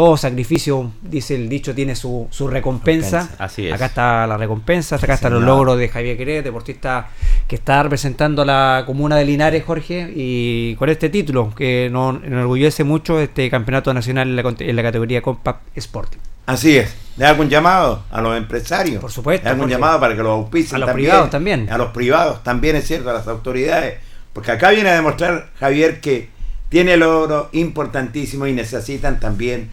todo sacrificio, dice el dicho, tiene su, su recompensa. Recompensa. Así es. Acá está la recompensa, acá Sí, están los logros de Javier Querés, deportista que está representando a la comuna de Linares, Jorge, y con este título que nos enorgullece mucho este campeonato nacional en la, en la categoría Compact Sporting. Así es. ¿Le hago un llamado a los empresarios? Por supuesto, ¿Le hago un llamado para que los auspicien A los también? privados también. A los privados también, es cierto, a las autoridades. Porque acá viene a demostrar, Javier, que tiene logros importantísimos y necesitan también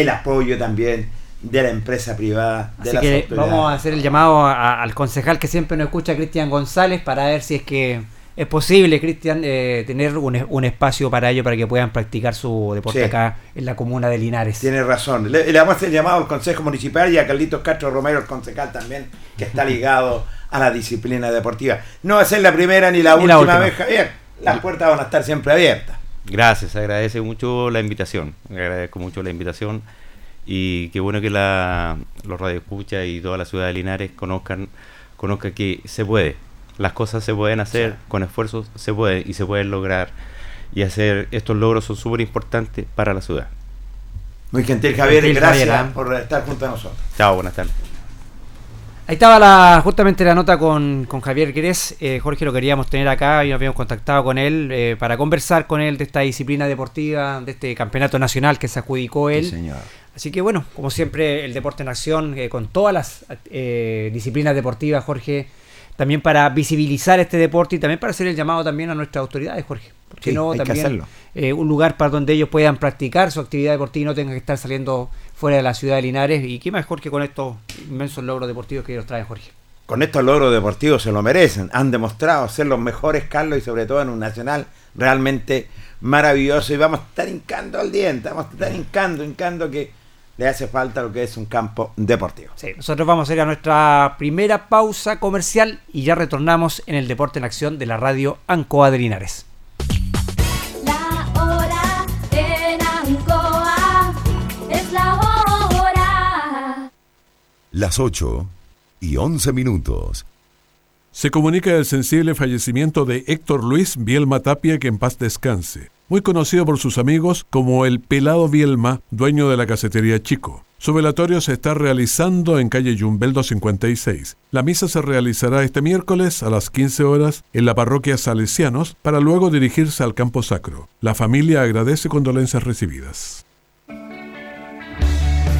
el apoyo también de la empresa privada, de Así las que vamos a hacer el llamado a- al concejal que siempre nos escucha, Cristian González, para ver si es que es posible, Cristian, eh, tener un, un espacio para ello, para que puedan practicar su deporte Sí. acá en la comuna de Linares. Tiene razón. Le, le vamos a hacer llamado al Consejo Municipal y a Carlitos Castro Romero, el concejal también, que está ligado a la disciplina deportiva. No va a ser la primera ni la, Ni última, la última. vez, Javier. Las puertas van a estar siempre abiertas. Gracias, agradece mucho la invitación. Agradezco mucho la invitación. Y qué bueno que la, los radioescuchas y toda la ciudad de Linares conozcan, conozcan que se puede. Las cosas se pueden hacer, con esfuerzos se puede y se pueden lograr. Y hacer estos logros son súper importantes para la ciudad. Muy gentil, Javier, y Gentil, gracias Javier, ¿eh? por estar junto a nosotros. Chao, buenas tardes. Ahí estaba la, justamente la nota con, con Javier Querés. Eh, Jorge lo queríamos tener acá y nos habíamos contactado con él eh, para conversar con él de esta disciplina deportiva, de este campeonato nacional que se adjudicó él. señor. Así que bueno, como siempre, el deporte en acción eh, con todas las eh, disciplinas deportivas, Jorge, también para visibilizar este deporte y también para hacer el llamado también a nuestras autoridades, Jorge. Porque Sí, no hay que también hacerlo. eh, un lugar para donde ellos puedan practicar su actividad deportiva y no tengan que estar saliendo fuera de la ciudad de Linares. Y qué mejor que con estos inmensos logros deportivos que ellos traen, Jorge. Con estos logros deportivos se lo merecen. Han demostrado ser los mejores, Carlos, y sobre todo en un nacional realmente maravilloso. Y vamos a estar hincando al diente, vamos a estar hincando, hincando que le hace falta lo que es un campo deportivo. Sí, nosotros vamos a ir a nuestra primera pausa comercial y ya retornamos en el Deporte en Acción de la radio Ancoa de Linares. Las 8 y 11 minutos. Se comunica el sensible fallecimiento de Héctor Luis Bielma Tapia, que en paz descanse, muy conocido por sus amigos como el Pelado Bielma, dueño de la casetería Chico. Su velatorio se está realizando en calle Yumbeldo 56. La misa se realizará este miércoles a las 15 horas en la parroquia Salesianos para luego dirigirse al campo sacro. La familia agradece condolencias recibidas.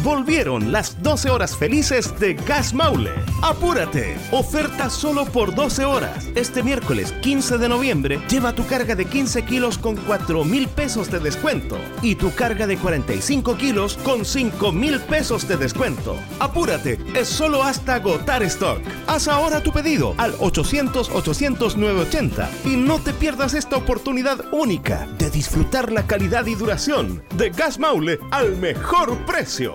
Volvieron las 12 horas felices de Gas Maule. Apúrate. Oferta solo por 12 horas. Este miércoles 15 de noviembre lleva tu carga de 15 kilos con 4 mil pesos de descuento y tu carga de 45 kilos con 5 mil pesos de descuento. Apúrate. Es solo hasta agotar stock. Haz ahora tu pedido al 800-800-980 y no te pierdas esta oportunidad única de disfrutar la calidad y duración de Gas Maule al mejor precio.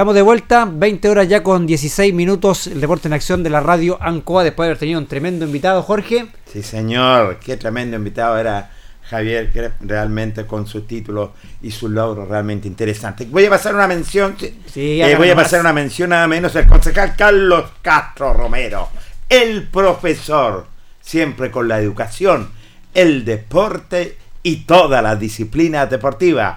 Estamos de vuelta, 20 horas ya con 16 minutos, el deporte en acción de la radio Ancoa, después de haber tenido un tremendo invitado, Jorge. Sí, señor, qué tremendo invitado era Javier, realmente con sus títulos y sus logros realmente interesantes. Voy a pasar una mención, Sí, eh, voy a pasar una mención nada menos al concejal Carlos Castro Romero, el profesor, siempre con la educación, el deporte y todas las disciplinas deportivas.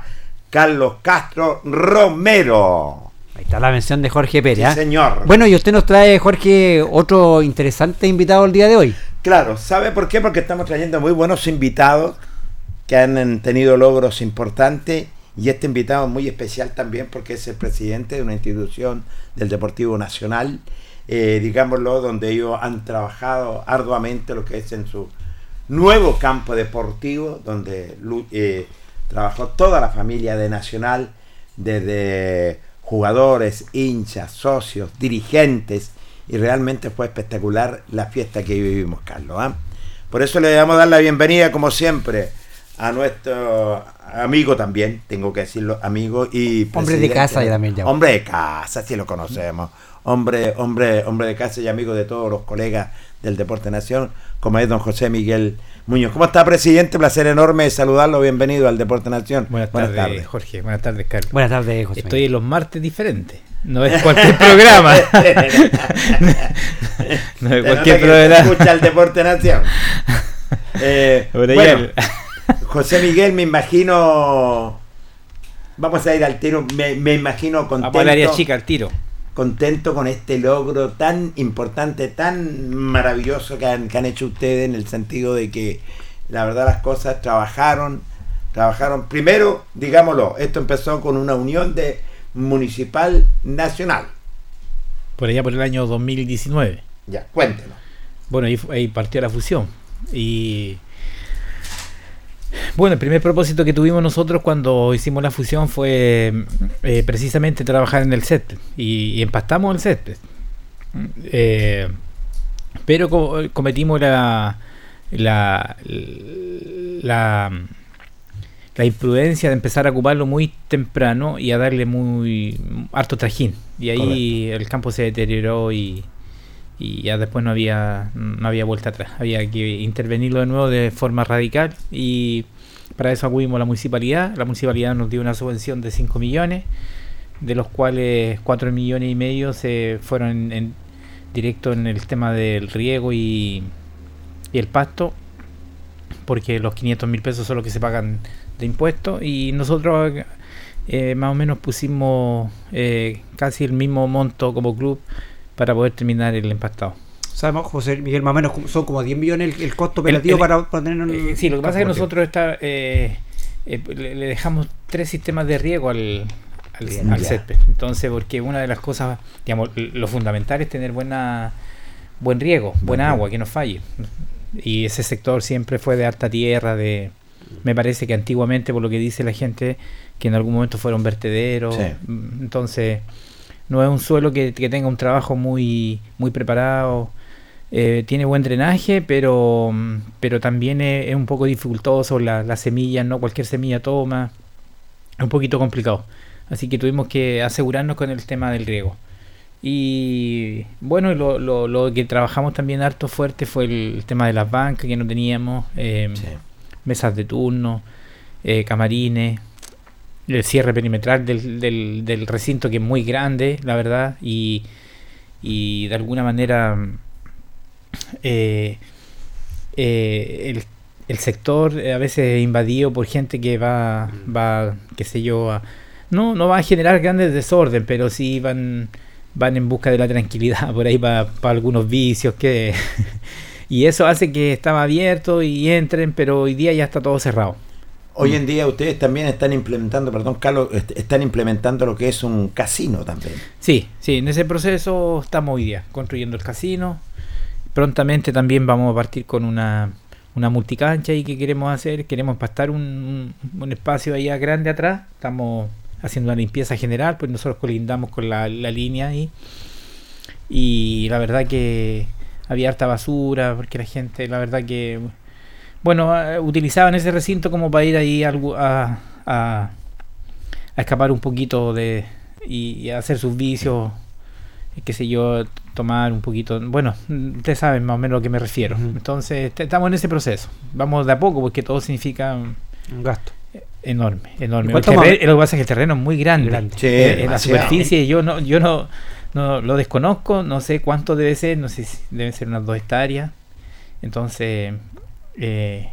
Carlos Castro Romero. Ahí está la mención de Jorge Pérez. Sí, ¿ah? señor. Bueno, y usted nos trae, Jorge, otro interesante invitado el día de hoy. Claro, ¿sabe por qué? Porque estamos trayendo muy buenos invitados que han tenido logros importantes y este invitado es muy especial también porque es el presidente de una institución del Deportivo Nacional, eh, digámoslo, donde ellos han trabajado arduamente lo que es en su nuevo campo deportivo, donde eh, trabajó toda la familia de Nacional, desde jugadores, hinchas, socios, dirigentes, y realmente fue espectacular la fiesta que vivimos, Carlos. ¿ah? Por eso le damos dar la bienvenida, como siempre, a nuestro amigo también, tengo que decirlo, amigo y Hombre de casa ya también ya. Hombre de casa, sí lo conocemos. Hombre, hombre, hombre de casa y amigo de todos los colegas del Deporte Nación, como es don José Miguel Muñoz. ¿Cómo está, presidente? Placer enorme saludarlo. Bienvenido al Deporte Nación. Buenas tardes, Jorge. Buenas tardes, Carlos. Buenas tardes, José. Estoy en los martes diferentes. No es cualquier programa. no es cualquier programa. Escucha el Deporte Nación. Eh, bueno, José Miguel, me imagino. Vamos a ir al tiro. Me, me imagino Vamos al área contento, chica, al tiro. Contento con este logro tan importante, tan maravilloso que han, que han hecho ustedes en el sentido de que la verdad las cosas trabajaron, trabajaron. Primero, digámoslo, esto empezó con una unión de municipal nacional. Por allá por el año 2019. Ya, cuéntenos. Bueno, ahí, ahí partió la fusión. Y bueno, el primer propósito que tuvimos nosotros cuando hicimos la fusión fue eh, precisamente trabajar en el césped. Y, y empastamos el césped. Eh, pero co- cometimos la, la, la, la imprudencia de empezar a ocuparlo muy temprano y a darle muy harto trajín. Y ahí el campo se deterioró y, y ya después no había no había vuelta atrás. Había que intervenirlo de nuevo de forma radical y para eso acudimos a la municipalidad. La municipalidad nos dio una subvención de 5 millones, de los cuales 4 millones y medio se fueron directo en el tema del riego y, y el pasto, porque los 500 mil pesos son los que se pagan de impuestos y nosotros eh, más o menos pusimos eh, casi el mismo monto como club para poder terminar el empastado. Sabemos, José Miguel, más o menos son como 10 millones el, el costo operativo el- para, para tener un Eh, sí, lo que pasa es que nosotros está, eh, eh, le, dejamos tres sistemas de riego al, al, Bien, al ya. césped. Entonces, porque una de las cosas, digamos, lo fundamental es tener buena buen riego, buena agua, que no falle. Y ese sector siempre fue de harta tierra, de me parece que antiguamente, por lo que dice la gente, que en algún momento fueron vertederos. Sí. Mm, Entonces, no es un suelo que, que tenga un trabajo muy, muy preparado. Eh, tiene buen drenaje, pero, pero también es, es un poco dificultoso. La, las semillas, no cualquier semilla toma. Es un poquito complicado. Así que tuvimos que asegurarnos con el tema del riego. Y bueno, lo, lo, lo que trabajamos también harto fuerte fue el, tema de las bancas que no teníamos, eh, mesas de turno, eh, camarines, el cierre perimetral del, del, del recinto que es muy grande, la verdad, y, y de alguna manera eh, eh, el, el sector a veces es invadido por gente que va, va qué sé yo, a- no, no va a generar grandes desorden, pero sí van, van en busca de la tranquilidad por ahí para algunos vicios que... Y eso hace que estaba abierto y entren, pero hoy día ya está todo cerrado. Hoy en día ustedes también están implementando, perdón Carlos, est- están implementando lo que es un casino también. Sí, sí, en ese proceso estamos hoy día, construyendo el casino. Prontamente también vamos a partir con una, una multicancha ahí que queremos hacer. Queremos pastar un, un- un espacio allá grande atrás. Estamos haciendo una limpieza general, pues nosotros colindamos con la, la línea ahí. Y la verdad que había harta basura, porque la gente, la verdad que, bueno, eh, utilizaban ese recinto como para ir ahí a, a, a escapar un poquito de y, y hacer sus vicios, qué sé yo, tomar un poquito. Bueno, ustedes saben más o menos a lo que me refiero. Entonces, est- estamos en ese proceso. Vamos de a poco porque todo significa Un gasto. enorme, enorme. ¿Y cuánto El terre- más? lo que pasa es que el terreno es muy grande. Grande. Sí, Eh, en la superficie yo no, yo no, no lo desconozco, no sé cuánto debe ser, no sé si deben ser unas dos hectáreas. Entonces, eh,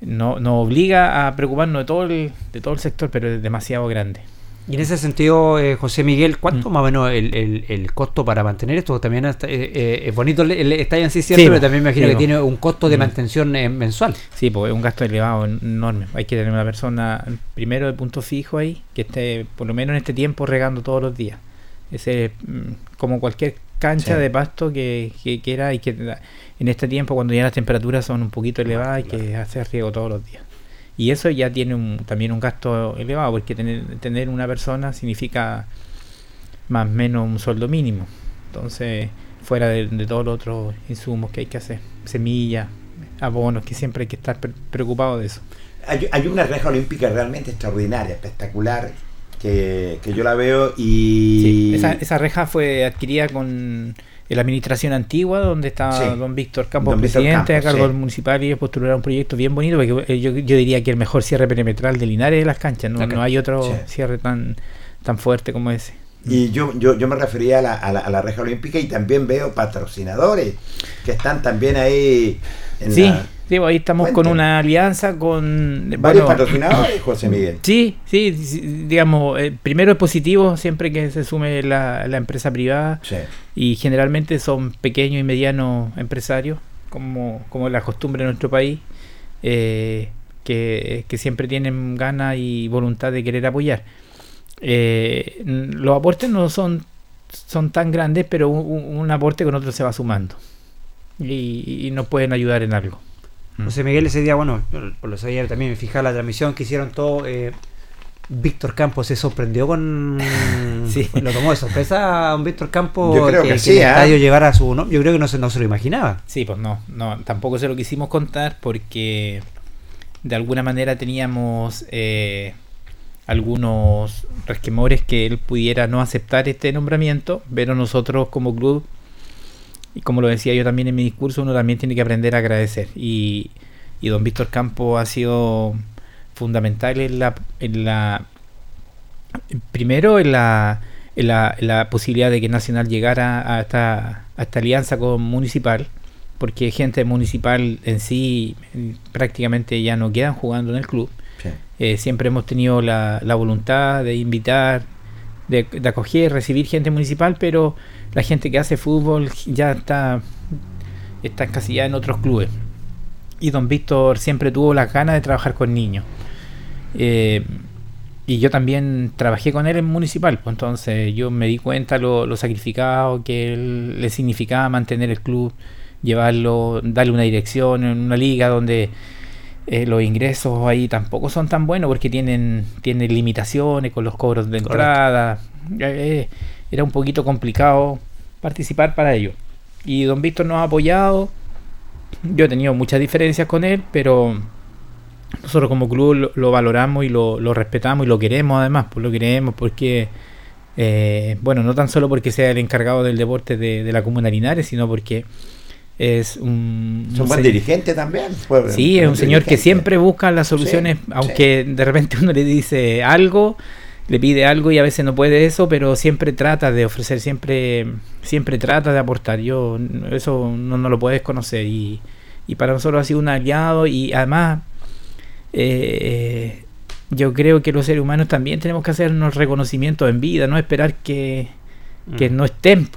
no, nos obliga a preocuparnos de todo el, de todo el sector, pero es demasiado grande. Y en ese sentido, eh, José Miguel, ¿cuánto más o menos el, el- el costo para mantener esto? También hasta- eh, eh, es bonito el, estadio en sí, ¿cierto? Sí, pero también me imagino sí, que tiene un costo de Mm. mantención eh, mensual. Sí, pues es un gasto elevado, en- enorme. Hay que tener una persona, primero de punto fijo ahí, que esté por lo menos en este tiempo regando todos los días. Ese mm, como cualquier cancha Sí. de pasto que, que quiera y que en este tiempo cuando ya las temperaturas son un poquito elevadas hay que hacer riego todos los días. Y eso ya tiene un, también un gasto elevado, porque tener, tener una persona significa más o menos un sueldo mínimo. Entonces, fuera de, de todos los otros insumos que hay que hacer, semillas, abonos, que siempre hay que estar pre- preocupado de eso. Hay, hay una reja olímpica realmente extraordinaria, espectacular, que, que yo la veo y... Sí, esa, esa reja fue adquirida con la administración antigua, donde estaba Sí. don Víctor Campos, Don Víctor presidente, Campos, a cargo sí. del municipal, y ellos postularon un proyecto bien bonito, porque eh, yo, yo diría que el mejor cierre perimetral de Linares de las canchas, no, no hay otro Sí. cierre tan, tan fuerte como ese. Y yo, yo, yo me refería a la, a, la, a la reja olímpica y también veo patrocinadores que están también ahí en Sí, la- digo, ahí estamos con una alianza con... varios bueno, patrocinadores, José Miguel. Sí, sí, sí, digamos, eh, primero es positivo siempre que se sume la, la empresa privada Sí. y generalmente son pequeños y medianos empresarios, como, como la costumbre en nuestro país, eh, que, que siempre tienen ganas y voluntad de querer apoyar. Eh, los aportes no son, son tan grandes, pero un, un- un aporte con otro se va sumando y, y nos pueden ayudar en algo. José Miguel ese día, bueno, por lo sabía también me fijaba la transmisión que hicieron todo. eh, Víctor Campos se sorprendió con. Sí. Lo tomó de sorpresa a un Víctor Campos Yo creo que, que que sí, el ¿ah? estadio llevara su nombre. Yo creo que no se, no se lo imaginaba. Sí, pues no, no, tampoco se lo quisimos contar porque de alguna manera teníamos eh, algunos resquemores que él pudiera no aceptar este nombramiento, pero nosotros como club, y como lo decía yo también en mi discurso, uno también tiene que aprender a agradecer. Y, y don Víctor Campo ha sido fundamental en la, en la primero en la, en la, en la posibilidad de que Nacional llegara a esta, a esta alianza con Municipal, porque gente municipal en sí prácticamente ya no quedan jugando en el club. Sí. Eh, siempre hemos tenido la, la voluntad de invitar, de, de acoger, recibir gente municipal, pero la gente que hace fútbol ya está, está encasillada en otros clubes. Y don Víctor siempre tuvo las ganas de trabajar con niños. Eh, y yo también trabajé con él en municipal, pues entonces yo me di cuenta lo, lo sacrificado que él- le significaba mantener el club, llevarlo, darle una dirección en una liga donde eh, los ingresos ahí tampoco son tan buenos porque tienen, tienen limitaciones con los cobros de entrada. Eh, era un poquito complicado participar para ello. Y don Víctor nos ha apoyado. Yo he tenido muchas diferencias con él, pero nosotros como club lo, lo valoramos y lo, lo respetamos y lo queremos además, pues lo queremos porque, eh, bueno, no tan solo porque sea el encargado del deporte de, de la comuna Linares, sino porque es un... Es un un buen dirigente también. pues, Sí, es un señor que siempre busca las soluciones, Sí, aunque de repente uno le dice algo, le pide algo y a veces no puede eso, pero siempre trata de ofrecer, siempre, siempre trata de aportar. Yo eso no, no lo puedes conocer y, y para nosotros ha sido un aliado y además eh, yo creo que los seres humanos también tenemos que hacernos reconocimientos en vida, no esperar que, que Mm. no estén.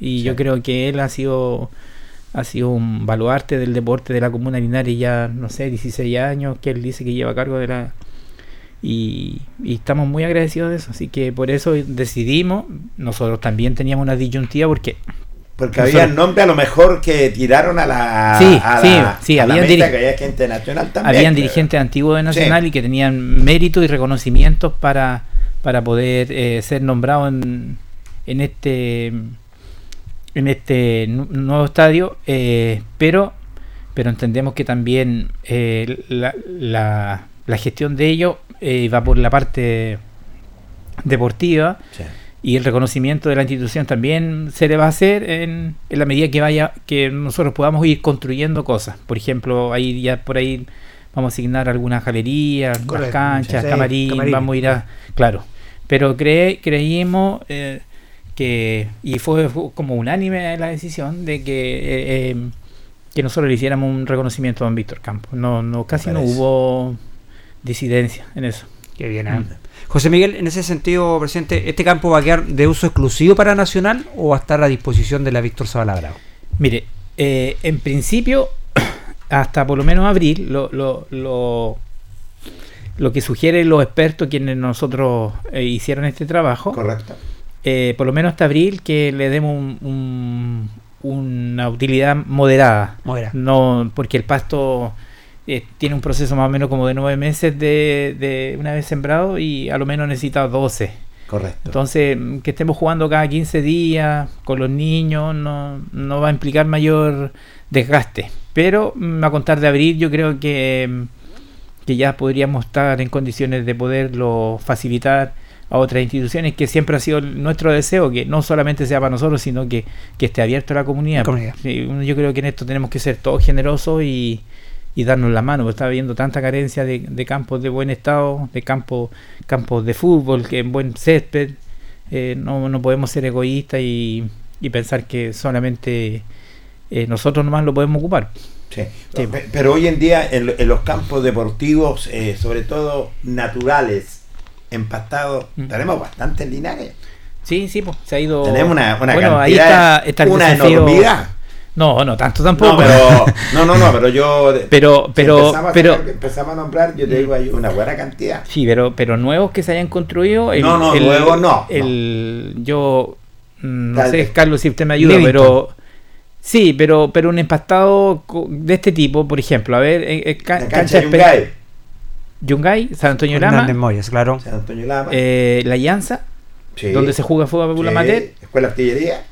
Y yo creo que él ha sido ha sido un baluarte del deporte de la comuna de Linares ya, no sé, 16 años, que él dice que lleva a cargo de la... Y, y estamos muy agradecidos de eso, así que por eso decidimos, nosotros también teníamos una disyuntiva porque... Porque nosotros- había nombres a lo mejor que tiraron a la. Sí, a sí, la- sí, a la habían mesa, diri- que había gente nacional también. Habían pero- dirigentes antiguos de Nacional Sí. y que tenían mérito y reconocimientos para, para poder eh, ser nombrados en, en este en este nu- nuevo estadio, eh, pero pero entendemos que también eh, la, la- la gestión de ello eh, va por la parte deportiva Sí. y el reconocimiento de la institución también se le va a hacer en, en la medida que vaya que nosotros podamos ir construyendo cosas por ejemplo ahí ya por ahí vamos a asignar algunas galerías las Correcto, canchas sí, camarín, camarín. vamos a ir a claro pero cree, creímos eh, que y fue, como unánime la decisión de que eh, eh, que nosotros le hiciéramos un reconocimiento a don Víctor Campos no no casi no hubo disidencia en eso Qué bien, ¿eh? José Miguel, en ese sentido, presidente, ¿este campo va a quedar de uso exclusivo para Nacional o va a estar a disposición de la Víctor Zabalagrado? Mire, eh, en principio, hasta por lo menos abril, lo, lo, lo, lo que sugieren los expertos quienes nosotros eh, hicieron este trabajo, Correcto. Eh, por lo menos hasta abril, que le demos un- un- una utilidad moderada. No, porque el pasto eh, tiene un proceso más o menos como de nueve meses de, de una vez sembrado y a lo menos necesita 12. Correcto. Entonces, que estemos jugando cada 15 días con los niños no, no va a implicar mayor desgaste. Pero mm, a contar de abril yo creo que, que ya podríamos estar en condiciones de poderlo facilitar a otras instituciones, que siempre ha sido nuestro deseo, que no solamente sea para nosotros, sino que, que esté abierto a la comunidad. Yo creo que en esto tenemos que ser todos generosos y, y darnos la mano, porque está habiendo tanta carencia de, de campos de buen estado, de campos, campos de fútbol, que en buen césped. Eh, no, no podemos ser egoístas y, y pensar que solamente eh, nosotros nomás lo podemos ocupar. Sí. Sí. Pe- Pero hoy en día en los campos deportivos, eh, sobre todo naturales, empastados, Mm. tenemos bastantes linares. Sí, sí, pues se ha ido. Tenemos una, una bueno, ahí cantidad, está, está el una desafío- enormidad. No, no tanto tampoco. No, pero, no, no, no, pero yo. Pero- si pero- empezamos a pero- sacar- empezamos a nombrar, yo te digo, hay una buena cantidad. Sí, pero, pero nuevos que se hayan construido. No, no, nuevos no, El, Yo. mm, No Tal sé. Carlos, si usted me ayuda, pero. Sí, pero, pero un empastado de este tipo, por ejemplo, a ver, cancha cancha Yungay, Yungay, San Antonio Lama, Hernández Moyas, claro. San Antonio Lama. eh, La Llanza, sí, donde se juega fútbol sí, amateur. Escuela de Artillería.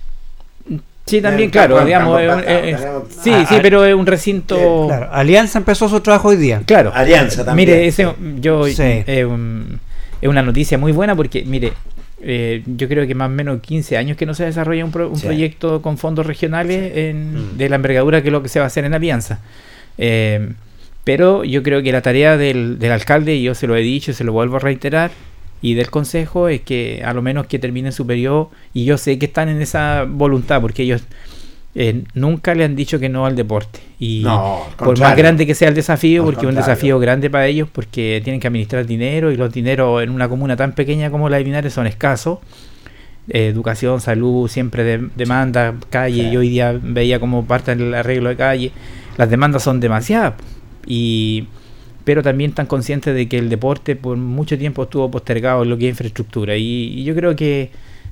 Sí, también, Eh, claro, campo- digamos. campo es un- empastado, eh, tenemos- sí, sí, pero es un recinto. Claro, Alianza empezó su trabajo hoy día. Claro. Alianza también. Mire, ese, yo, Sí. eh, un- es una noticia muy buena porque, mire, eh, yo creo que más o menos 15 años que no se desarrolla un, pro- un Sí. proyecto con fondos regionales en- Mm. de la envergadura que es lo que se va a hacer en Alianza. Eh, pero yo creo que la tarea del, del alcalde, y yo se lo he dicho y se lo vuelvo a reiterar, y del consejo es que a lo menos que terminen su periodo, y yo sé que están en esa voluntad porque ellos eh, nunca le han dicho que no al deporte. Y No, por más grande que sea el desafío, porque es un desafío grande para ellos, porque tienen que administrar dinero y los dineros en una comuna tan pequeña como la de Linares son escasos. Eh, educación, salud, siempre de- demanda, calle. Sí. Yo hoy día veía como parte del arreglo de calle. Las demandas son demasiadas. Y, pero también están conscientes de que el deporte por mucho tiempo estuvo postergado en lo que es infraestructura. Y, y yo creo que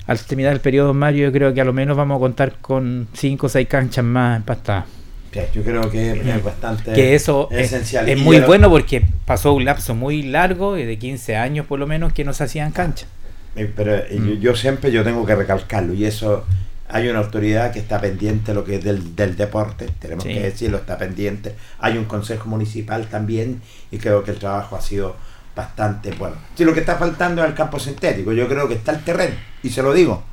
al terminar el periodo Mario, yo creo que a lo menos vamos a contar con 5 o 6 canchas más empastadas. Sí, yo creo que es bastante que eso es, esencial. es muy bueno porque pasó un lapso muy largo, de 15 años por lo menos, que no se hacían canchas. Eh, Pero eh, yo, yo siempre yo tengo que recalcarlo y eso hay una autoridad que está pendiente de lo que es del, del deporte, tenemos Sí. que decirlo, está pendiente. Hay un consejo municipal también y creo que el trabajo ha sido bastante bueno. Sí, lo que está faltando es el campo sintético, yo creo que está el terreno y se lo digo,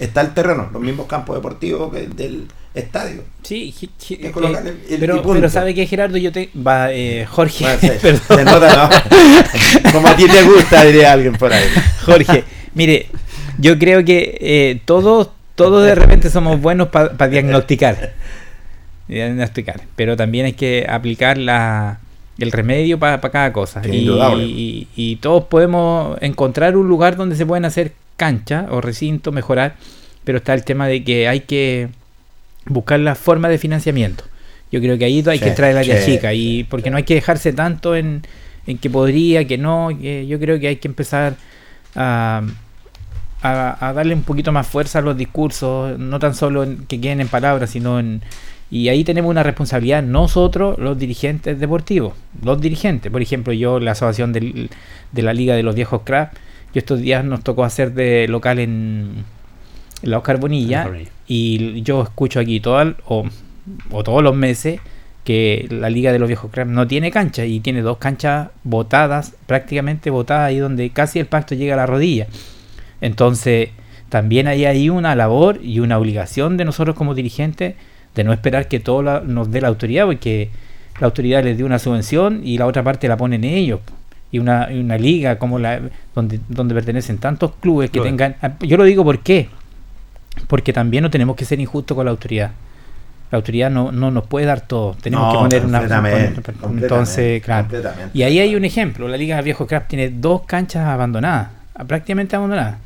está el terreno, los mismos campos deportivos que del estadio. Sí, eh, el- pero, sabe que Gerardo, yo te... Va, eh, Jorge, Bueno, se, perdón. se nota, ¿no? Como a ti te gusta, diría alguien por ahí. Jorge, mire, yo creo que eh, todos, todos de repente somos buenos para diagnosticar. Diagnosticar. Pero también hay que aplicar la, el remedio para cada cosa. Y, y- y todos podemos encontrar un lugar donde se pueden hacer cancha o recinto, mejorar. Pero está el tema de que hay que buscar la forma de financiamiento. Yo creo que ahí hay Sí, que entrar el área sí, chica y porque no hay que dejarse tanto en, en que podría, que no, que yo creo que hay que empezar a, a, a darle un poquito más fuerza a los discursos, no tan solo en, que queden en palabras, sino en... Y ahí tenemos una responsabilidad nosotros, los dirigentes deportivos, los dirigentes. Por ejemplo, yo, la asociación del- de la Liga de los Viejos Craft, yo estos días nos tocó hacer de local en, la Oscar Bonilla, y yo escucho aquí todo el- o, o todos los meses que la Liga de los Viejos Craft no tiene cancha y tiene dos canchas botadas, prácticamente botadas ahí donde casi el pacto llega a la rodilla. Entonces, también hay ahí una labor y una obligación de nosotros como dirigentes de no esperar que todo la- nos dé la autoridad, porque la autoridad les dé una subvención y la otra parte la ponen ellos. Y una, y una liga como la donde, donde pertenecen tantos clubes que tengan... Yo lo digo por qué. Porque también no tenemos que ser injustos con la autoridad. La autoridad no, no nos puede dar todo. Tenemos No, que poner una... completamente, poner- completamente, entonces, claro. Y ahí hay un ejemplo. La Liga Viejo Craft tiene dos canchas abandonadas. ah, Prácticamente abandonadas.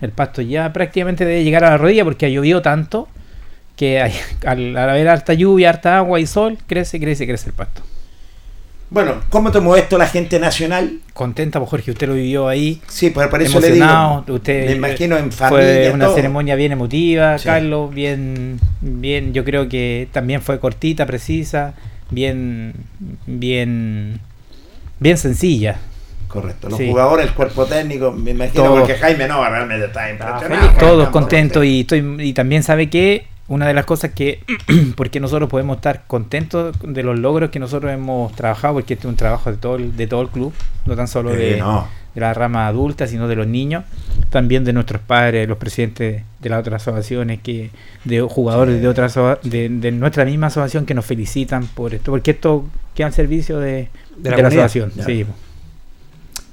El pasto ya prácticamente debe llegar a la rodilla porque ha llovido tanto que hay- al, al haber harta lluvia, harta agua y sol, crece, crece, crece el pasto. Bueno, ¿cómo tomó esto la gente nacional? Contenta, pues Jorge, usted lo vivió ahí. Sí, por, por eso le digo. Usted, me imagino en Fue familia. una todo. ceremonia bien emotiva, Sí. Carlos, bien, bien, yo creo que también fue cortita, precisa, bien, bien, bien sencilla. Correcto. Los Sí. jugadores, el cuerpo técnico, me imagino porque Jaime no, realmente está impresionado. Todos Estamos- contentos y, estoy, y también sabe que una de las cosas que, porque nosotros podemos estar contentos de los logros que nosotros hemos trabajado, porque este es un trabajo de todo el, de todo el club, no tan solo de, no. de la rama adulta, sino de los niños, también de nuestros padres, los presidentes de las otras asociaciones, que de jugadores de otras de, de nuestra misma asociación que nos felicitan por esto, porque esto queda al servicio de, De de la asociación. Ya. sí.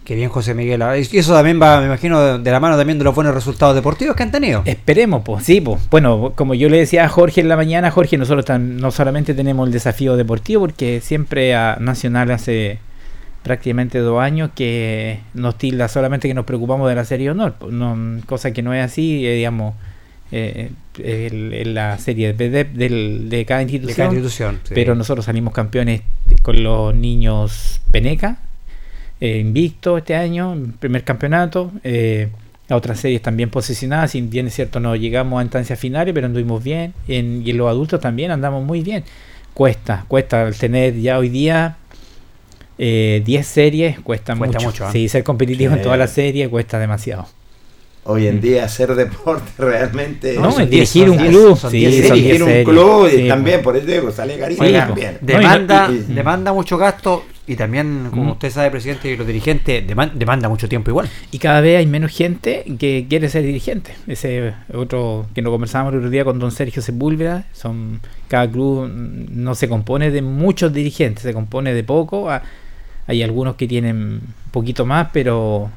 Qué bien, José Miguel. Ah, Y eso también va, me imagino, de- la mano también de los buenos resultados deportivos que han tenido. Esperemos, pues, sí, pues. Bueno, como yo le decía a Jorge en la mañana, Jorge, nosotros tan- no solamente tenemos el desafío deportivo, porque siempre a Nacional hace prácticamente dos años que nos tilda solamente que nos preocupamos de la serie honor, no, cosa que no es así, eh, digamos, eh, el- en la serie de, de- de cada institución. De cada institución, sí. Pero nosotros salimos campeones con los niños Peneca, eh, invicto este año, en primer campeonato. eh, las otras series también posicionadas, si bien es cierto, no llegamos a instancias finales, pero anduvimos bien. En- y en los adultos también andamos muy bien. Cuesta, cuesta al tener ya hoy día eh, 10 series, cuesta, Cuesta mucho. mucho, ¿eh? Sí, ser competitivo Sí. en todas las series cuesta demasiado. Hoy en día hacer deporte realmente. No, es dirigir un club, sí, dirigir un club y Sí, también, por eso digo, sale carísimo también. Demanda, y- demanda mucho gasto y también, como Mm. usted sabe, presidente, y los dirigentes, deman- demanda mucho tiempo igual. Y cada vez hay menos gente que quiere ser dirigente. Ese otro que nos conversábamos el otro día con don Sergio Sepúlveda. Son, cada club mm, no se compone de muchos dirigentes, se compone de poco. Ah, Hay algunos que tienen poquito más, pero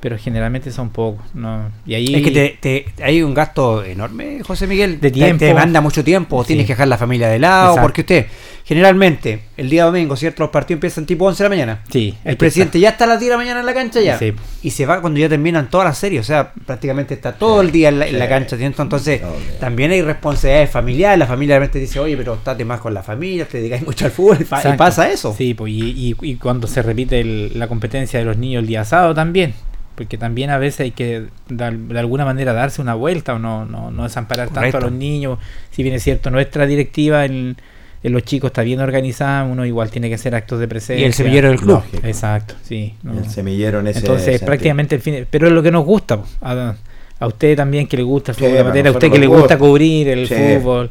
pero generalmente son pocos. ¿no? Y ahí Es que te, te- hay un gasto enorme, José Miguel. De Te- tiempo. Te demanda mucho tiempo, Sí. tienes que dejar la familia de lado, Exacto. porque usted, generalmente, el día domingo, ¿cierto? Los partidos empiezan tipo 11 de la mañana. Sí, El presidente ya está a las 10 de la mañana en la cancha ya. Sí. Y se va cuando ya terminan todas las series. O sea, prácticamente está todo el día en la, en la cancha. ¿cierto? Entonces, Obvio. también hay responsabilidades familiares. La familia realmente dice, oye, pero estate más con la familia, te dedicáis mucho al fútbol. Y Exacto. pasa eso. Sí, pues, y, y- y cuando se repite el- la competencia de los niños el día sábado también. Porque también a veces hay que dar- de alguna manera darse una vuelta o no, no, no desamparar tanto a los niños. Si bien es cierto, nuestra directiva en, en los chicos está bien organizada, uno igual tiene que hacer actos de presencia. Y el semillero del club. Lógico. Exacto, sí. no. El semillero en ese Entonces, sentido. prácticamente el fin. Pero es lo que nos gusta. A, a usted también que le gusta el Sí, fútbol para amateur, a usted que le gusta gusta. cubrir el Sí. fútbol,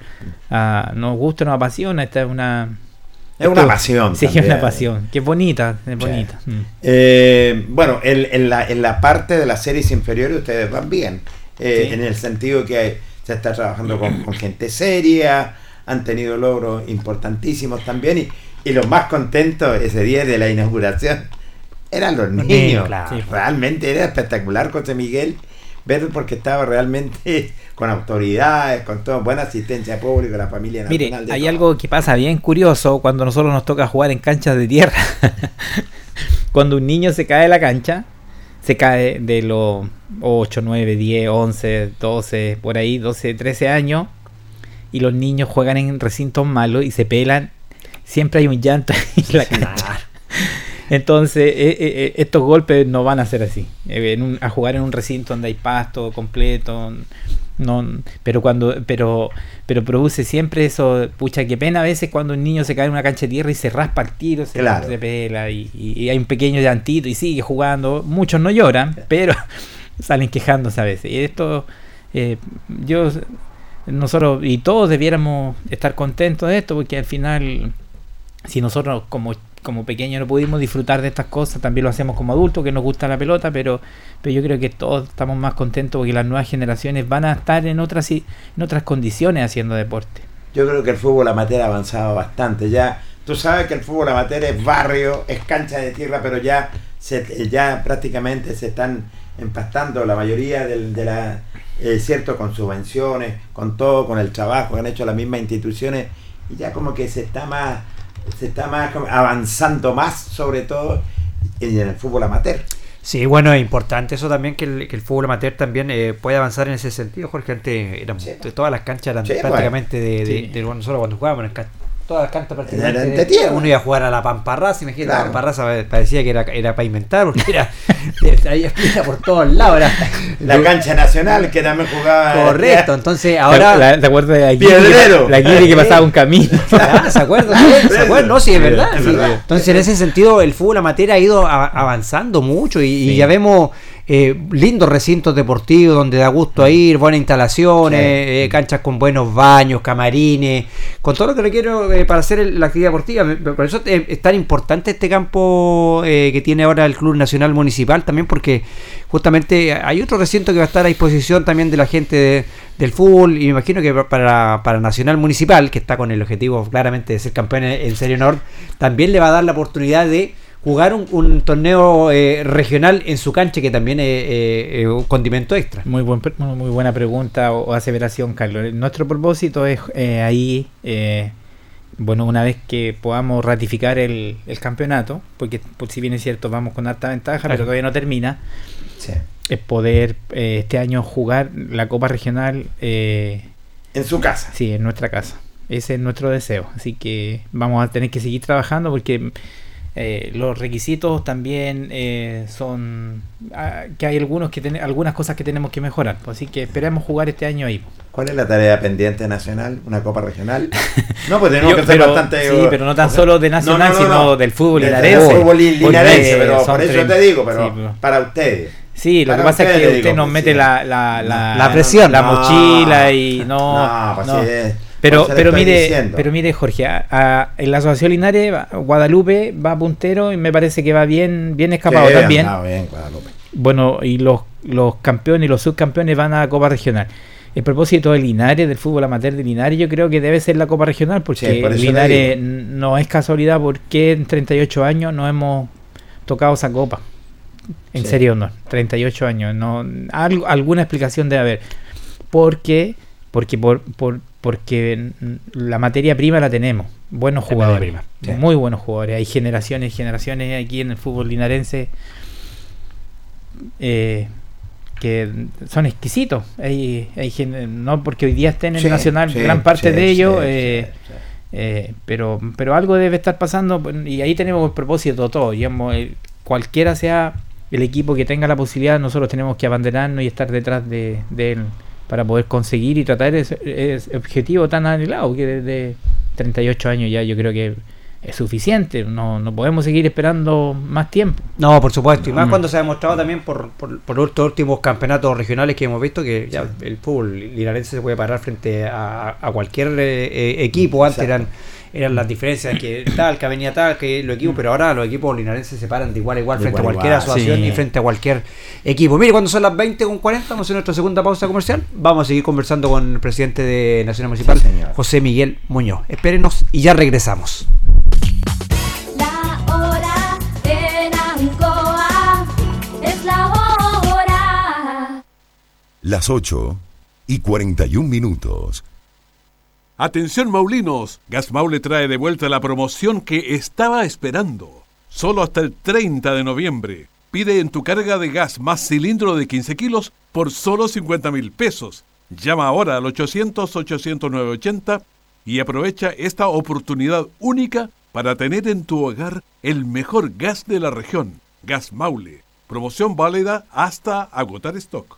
a- nos gusta, nos apasiona. Esta es una. Es una pasión Sí, es una pasión. Es bonita, es bonita. Mm. Eh, bueno, en, en la, en la parte de las series inferiores ustedes van bien, eh, Sí. en el sentido que hay- se está trabajando con, con gente seria, han tenido logros importantísimos también y, y los más contentos ese día de la inauguración eran los niños. claro. Realmente era espectacular José Miguel ver porque estaba realmente con autoridades, con toda buena asistencia pública, la familia Mire, nacional. de hay todo. algo que pasa bien curioso cuando nosotros nos toca jugar en canchas de tierra. cuando un niño se cae de la cancha, se cae de los 8, 9, 10, 11, 12, por ahí, 12, 13 años, y los niños juegan en recintos malos y se pelan, siempre hay un llanto en la cancha. Entonces, eh, eh, eh, estos golpes no van a ser así. Eh, en un- a jugar en un recinto donde hay pasto completo, no, pero cuando, pero, pero produce siempre eso, pucha, qué pena a veces cuando un niño se cae en una cancha de tierra y se raspa el tiro, se, Claro. se pela y, hay un pequeño llantito y sigue jugando. Muchos no lloran, pero salen quejándose a veces. Y esto, eh, yo, nosotros y todos debiéramos estar contentos de esto porque al final si nosotros como, como pequeños no pudimos disfrutar de estas cosas, también lo hacemos como adultos que nos gusta la pelota, pero, pero yo creo que todos estamos más contentos porque las nuevas generaciones van a estar en otras, en otras condiciones haciendo deporte. Yo creo que el fútbol amateur ha avanzado bastante. Ya, tú sabes que el fútbol amateur es barrio, es cancha de tierra, pero ya, se, ya prácticamente se están empastando la mayoría del- de la eh, cierto con subvenciones, con todo, con el trabajo que han hecho las mismas instituciones y ya como que se está más, se está más como avanzando más, sobre todo en el fútbol amateur. Sí, bueno, es importante eso también, que el, que el fútbol amateur también eh, puede avanzar en ese sentido, Jorge. Antes eran, todas las canchas eran Sí, prácticamente de, de, Sí. de- bueno, nosotros cuando jugábamos todas las canchas prácticamente Eran de de- tierra. uno iba a jugar a la Pamparraza, imagínate, Claro. la Pamparraza parecía que era, era para inventar, porque era, ahí por todos lados. Era, La cancha nacional que también jugaba. Correcto, entonces ahora... La- ¿Te acuerdas de la Guiri Piedrero. la Guiri que pasaba un camino? Ah, ¿Se acuerdan? ¿Se acuerdan? No, sí, es verdad. Sí. Entonces, en ese sentido, el fútbol amateur ha ido avanzando mucho y, y ya vemos eh, lindos recintos deportivos donde da gusto ir, buenas instalaciones, eh, canchas con buenos baños, camarines, con todo lo que requiere eh, para hacer el- la actividad deportiva. Por eso eh, es tan importante este campo eh, que tiene ahora el Club Nacional Municipal también porque justamente hay otro recinto que va a estar a disposición también de la gente de- del fútbol y me imagino que para, para Nacional Municipal, que está con el objetivo claramente de ser campeón en, en Serie Nord, también le va a dar la oportunidad de jugar un, un torneo eh, regional en su cancha que también es eh, eh, un condimento extra. Muy, buen, muy buena pregunta o, o aseveración, Carlos. Nuestro propósito es eh, ahí, eh, bueno, una vez que podamos ratificar el, el campeonato, porque por si bien es cierto, vamos con alta ventaja, Claro. pero todavía no termina, Sí. es poder eh, este año jugar la Copa Regional eh, En su casa. Sí, en nuestra casa. Ese es nuestro deseo. Así que vamos a tener que seguir trabajando porque eh, los requisitos también eh, son ah, que hay algunos que ten- algunas cosas que tenemos que mejorar. Pues Así que esperemos jugar este año ahí. ¿Cuál es la tarea pendiente nacional? ¿Una copa regional? No, pues tenemos Yo- que ser pero- bastante. sí, pero no tan solo de nacional, sino del fútbol linarense. Del fútbol linarense, pero por eso tres- te digo, pero sí, pero- para ustedes. Sí, lo Para que pasa es que usted digo, nos mete la, la, la, La presión. la No, mochila y no. no, pues no. sí, es- pero, pero mire, diciendo. pero mire, Jorge, a- a- en la Asociación Linares, Guadalupe va puntero y me parece que va bien, bien escapado Sí, también. andaba bien, Guadalupe. Bueno, y los, los campeones y los subcampeones van a la Copa Regional. El propósito de Linares, del fútbol amateur de Linares, yo creo que debe ser la Copa Regional, porque Sí, por Linares no es casualidad porque en 38 años no hemos tocado esa copa. En Sí. serio, no. 38 años. no algo, Alguna explicación debe haber. ¿Por qué? Porque, por, por, porque la materia prima la tenemos. Buenos jugadores. prima, sí. Muy buenos jugadores. Hay generaciones y generaciones aquí en el fútbol linarense eh, que son exquisitos. Hay, hay no porque hoy día estén en Sí, el Nacional, sí, gran parte sí, de ellos, sí, eh, sí, sí. eh, pero, pero algo debe estar pasando pues, y ahí tenemos el propósito todo. Digamos, el- cualquiera sea el equipo que tenga la posibilidad, nosotros tenemos que abandonarnos y estar detrás de, de él para poder conseguir y tratar ese, ese objetivo tan anhelado que desde 38 años ya yo creo que es suficiente. No, no podemos seguir esperando más tiempo. No, por supuesto, y más Mm. cuando se ha demostrado también por, por, por estos últimos campeonatos regionales que hemos visto que ya el fútbol linarense se puede parar frente a, a cualquier eh, eh, equipo. Antes Exacto. eran eran las diferencias que tal, que venía tal, que los equipos, pero ahora los equipos linarenses se paran de igual a igual De frente igual a cualquier igual, asociación sí. y frente a cualquier equipo. Mire, cuando son las 20 con 40, vamos a hacer nuestra segunda pausa comercial. Vamos a seguir conversando con el presidente de Nacional Municipal, Sí. José Miguel Muñoz. Espérenos y ya regresamos. La hora en Ancoa es la hora. Las 8 y 41 minutos. Atención Maulinos, Gas Maule trae de vuelta la promoción que estaba esperando. Solo hasta el 30 de noviembre. Pide en tu carga de gas más cilindro de 15 kilos por solo 50 mil pesos. Llama ahora al 800-800-980 y aprovecha esta oportunidad única para tener en tu hogar el mejor gas de la región, Gas Maule. Promoción válida hasta agotar stock.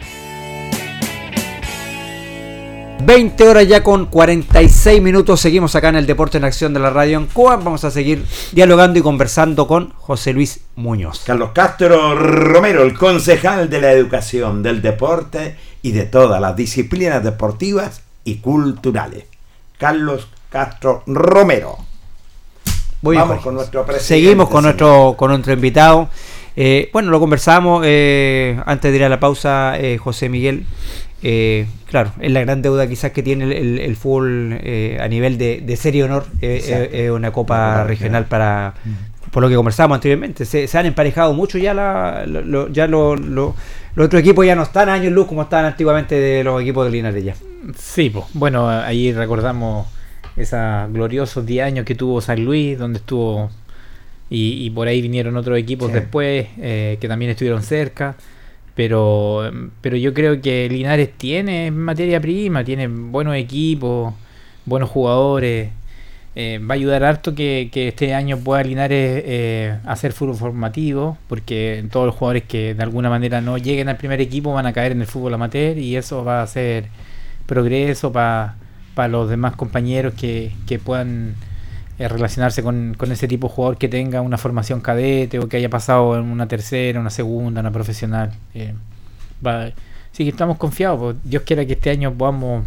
20 horas ya con 46 minutos. Seguimos acá en el Deporte en Acción de la Radio Ancoa. Vamos a seguir dialogando y conversando con José Luis Muñoz. Carlos Castro Romero, el concejal de la educación, del deporte y de todas las disciplinas deportivas y culturales. Carlos Castro Romero. Muy Vamos con nuestro presidente. Seguimos con señor. nuestro, con nuestro invitado. Eh, bueno, lo conversamos eh, antes de ir a la pausa, eh, José Miguel. Eh, claro, es la gran deuda quizás que tiene el, el- el fútbol eh, a nivel de, de serie honor. eh, eh, eh, una copa regional para, por lo que conversábamos anteriormente. Se, se han emparejado mucho ya, la, lo- ya lo- lo- los otros equipos ya no están a años luz como estaban antiguamente de los equipos de Linares ya. Sí, pues, bueno, ahí recordamos esos gloriosos 10 años que tuvo San Luis, donde estuvo, y, y por ahí vinieron otros equipos Sí. después que también estuvieron cerca, pero, pero yo creo que Linares tiene materia prima, tiene buenos equipos, buenos jugadores. eh, va a ayudar harto que, que este año pueda Linares eh, hacer fútbol formativo, porque todos los jugadores que de alguna manera no lleguen al primer equipo van a caer en el fútbol amateur y eso va a ser progreso para los demás compañeros que, que puedan eh, relacionarse con, con ese tipo de jugador que tenga una formación cadete o que haya pasado en una tercera, una segunda, una profesional. Eh, va- Así que estamos confiados, pues, Dios quiera que este año podamos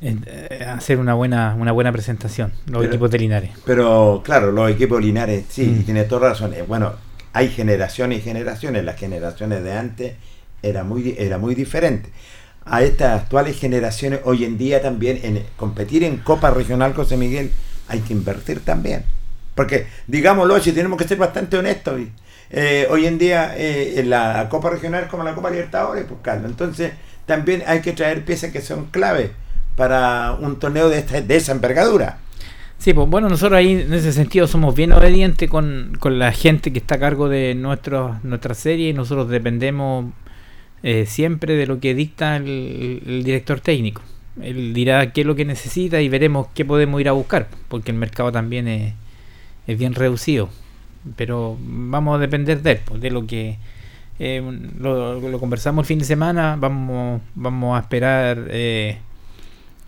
eh, hacer una buena una buena presentación, los Pero- equipos de Linares. Pero claro, los equipos Linares, sí, Mm. tiene toda razón. Eh, Bueno, hay generaciones y generaciones. Las generaciones de antes era muy, era muy diferente. A estas actuales generaciones, hoy en día también, en competir en Copa Regional José Miguel, hay que invertir también. Porque, digámoslo, si tenemos que ser bastante honestos, eh, hoy en día eh, en la Copa Regional como la Copa Libertadores, pues Carlos. Entonces, también hay que traer piezas que son clave para un torneo de, esta, de esa envergadura. Sí, pues bueno, nosotros ahí en ese sentido somos bien obedientes con, con la gente que está a cargo de nuestro, nuestra serie y nosotros dependemos eh, siempre de lo que dicta el, el director técnico. Él dirá qué es lo que necesita y veremos qué podemos ir a buscar, porque el mercado también es, es bien reducido. Pero vamos a depender de él, pues, de lo que eh, lo, lo conversamos el fin de semana, vamos, vamos a esperar eh,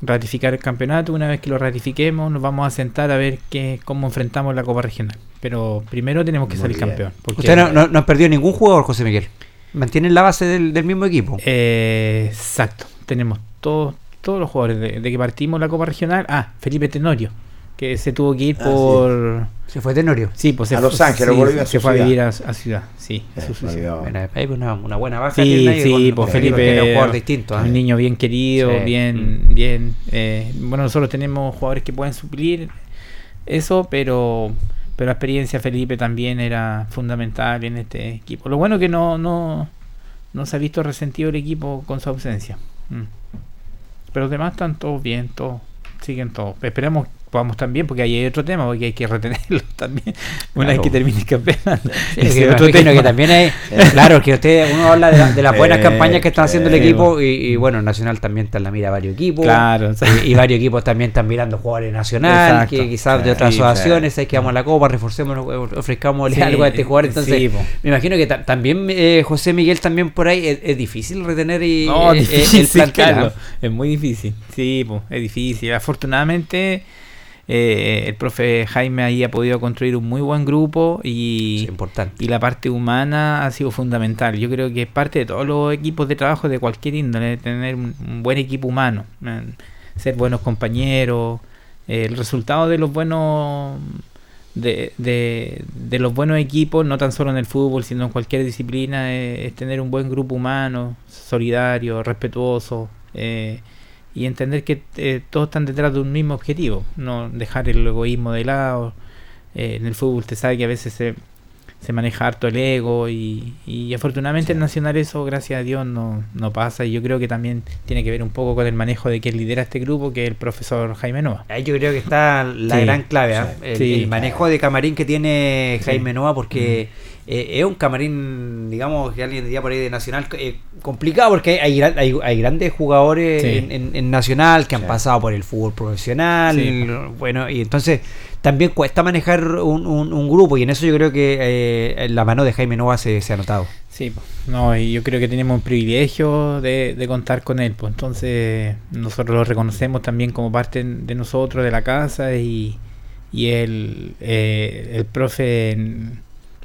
ratificar el campeonato. Una vez que lo ratifiquemos, nos vamos a sentar a ver qué, cómo enfrentamos la Copa Regional. Pero primero tenemos que Muy salir bien. campeón. porque- Usted no, no, no han perdido ningún jugador, José Miguel. Mantienen la base del, del mismo equipo. Eh, exacto. Tenemos todos todos los jugadores de, de que partimos la Copa Regional. Ah, Felipe Tenorio, que se tuvo que ir Ah, por. Se fue Tenorio. Sí, pues se A Los Ángeles, a se fue a vivir a, a ciudad. Sí, a su- Eh. Bueno, hay una, una buena baja. Sí, ahí sí, pues Felipe era un jugador distinto. ¿eh? un niño bien querido, Sí. bien, bien. eh, bueno, nosotros tenemos jugadores que pueden suplir eso, pero pero la experiencia de Felipe también era fundamental en este equipo. Lo bueno que no no no se ha visto resentido el equipo con su ausencia. Mm. Pero los demás están todos bien, todos siguen todos. Esperemos podamos también, porque ahí hay otro tema, porque hay que retenerlos también una vez Claro. que termine el campeonato. Sí, Ese que me otro imagino tema. que también hay, claro, que usted uno habla de, la- de las buenas Eh, campañas que están haciendo el equipo y, y, bueno, Nacional también está en la mira varios equipos. Claro, y, y varios equipos también están mirando jugadores nacional, Exacto. que quizás de otras sí. asociaciones, hay que vamos a la copa, reforcemos, ofrezcamos algo a este jugador. Entonces, me imagino que ta- también eh, José Miguel también por ahí es, es difícil retener y, No, eh, eh, difícil, el plantel. Es muy difícil. Sí, po, es difícil. Afortunadamente, eh, el profe Jaime ahí ha podido construir un muy buen grupo y, Sí, importante. y la parte humana ha sido fundamental. Yo creo que es parte de todos los equipos de trabajo de cualquier índole, tener un, un buen equipo humano, eh, ser buenos compañeros. eh, el resultado de los buenos de, de, de los buenos equipos, no tan solo en el fútbol, sino en cualquier disciplina, eh, es tener un buen grupo humano, solidario, respetuoso, eh, y entender que eh, todos están detrás de un mismo objetivo, no dejar el egoísmo de lado. Eh, en el fútbol te sabe que a veces se, se maneja harto el ego y, y afortunadamente en Nacional eso, gracias a Dios, no, no pasa y yo creo que también tiene que ver un poco con el manejo de quien lidera este grupo, que es el profesor Jaime Nova. Ahí yo creo que está la Sí, gran clave, ¿ah? sí, el, sí. el manejo de camarín que tiene Sí. Jaime Nova, porque eh, es un camarín, digamos, que alguien diría por ahí de Nacional, eh, complicado, porque hay, gran- hay, hay grandes jugadores Sí. en, en- en Nacional que han pasado por el fútbol profesional, Sí. bueno, y entonces también cuesta manejar un, un- un grupo, y en eso yo creo que eh, la mano de Jaime Nova se, se ha notado. Sí, no, y yo creo que tenemos un privilegio de, de contar con él, pues entonces nosotros lo reconocemos también como parte de nosotros, de la casa, y, y eh, el profe en-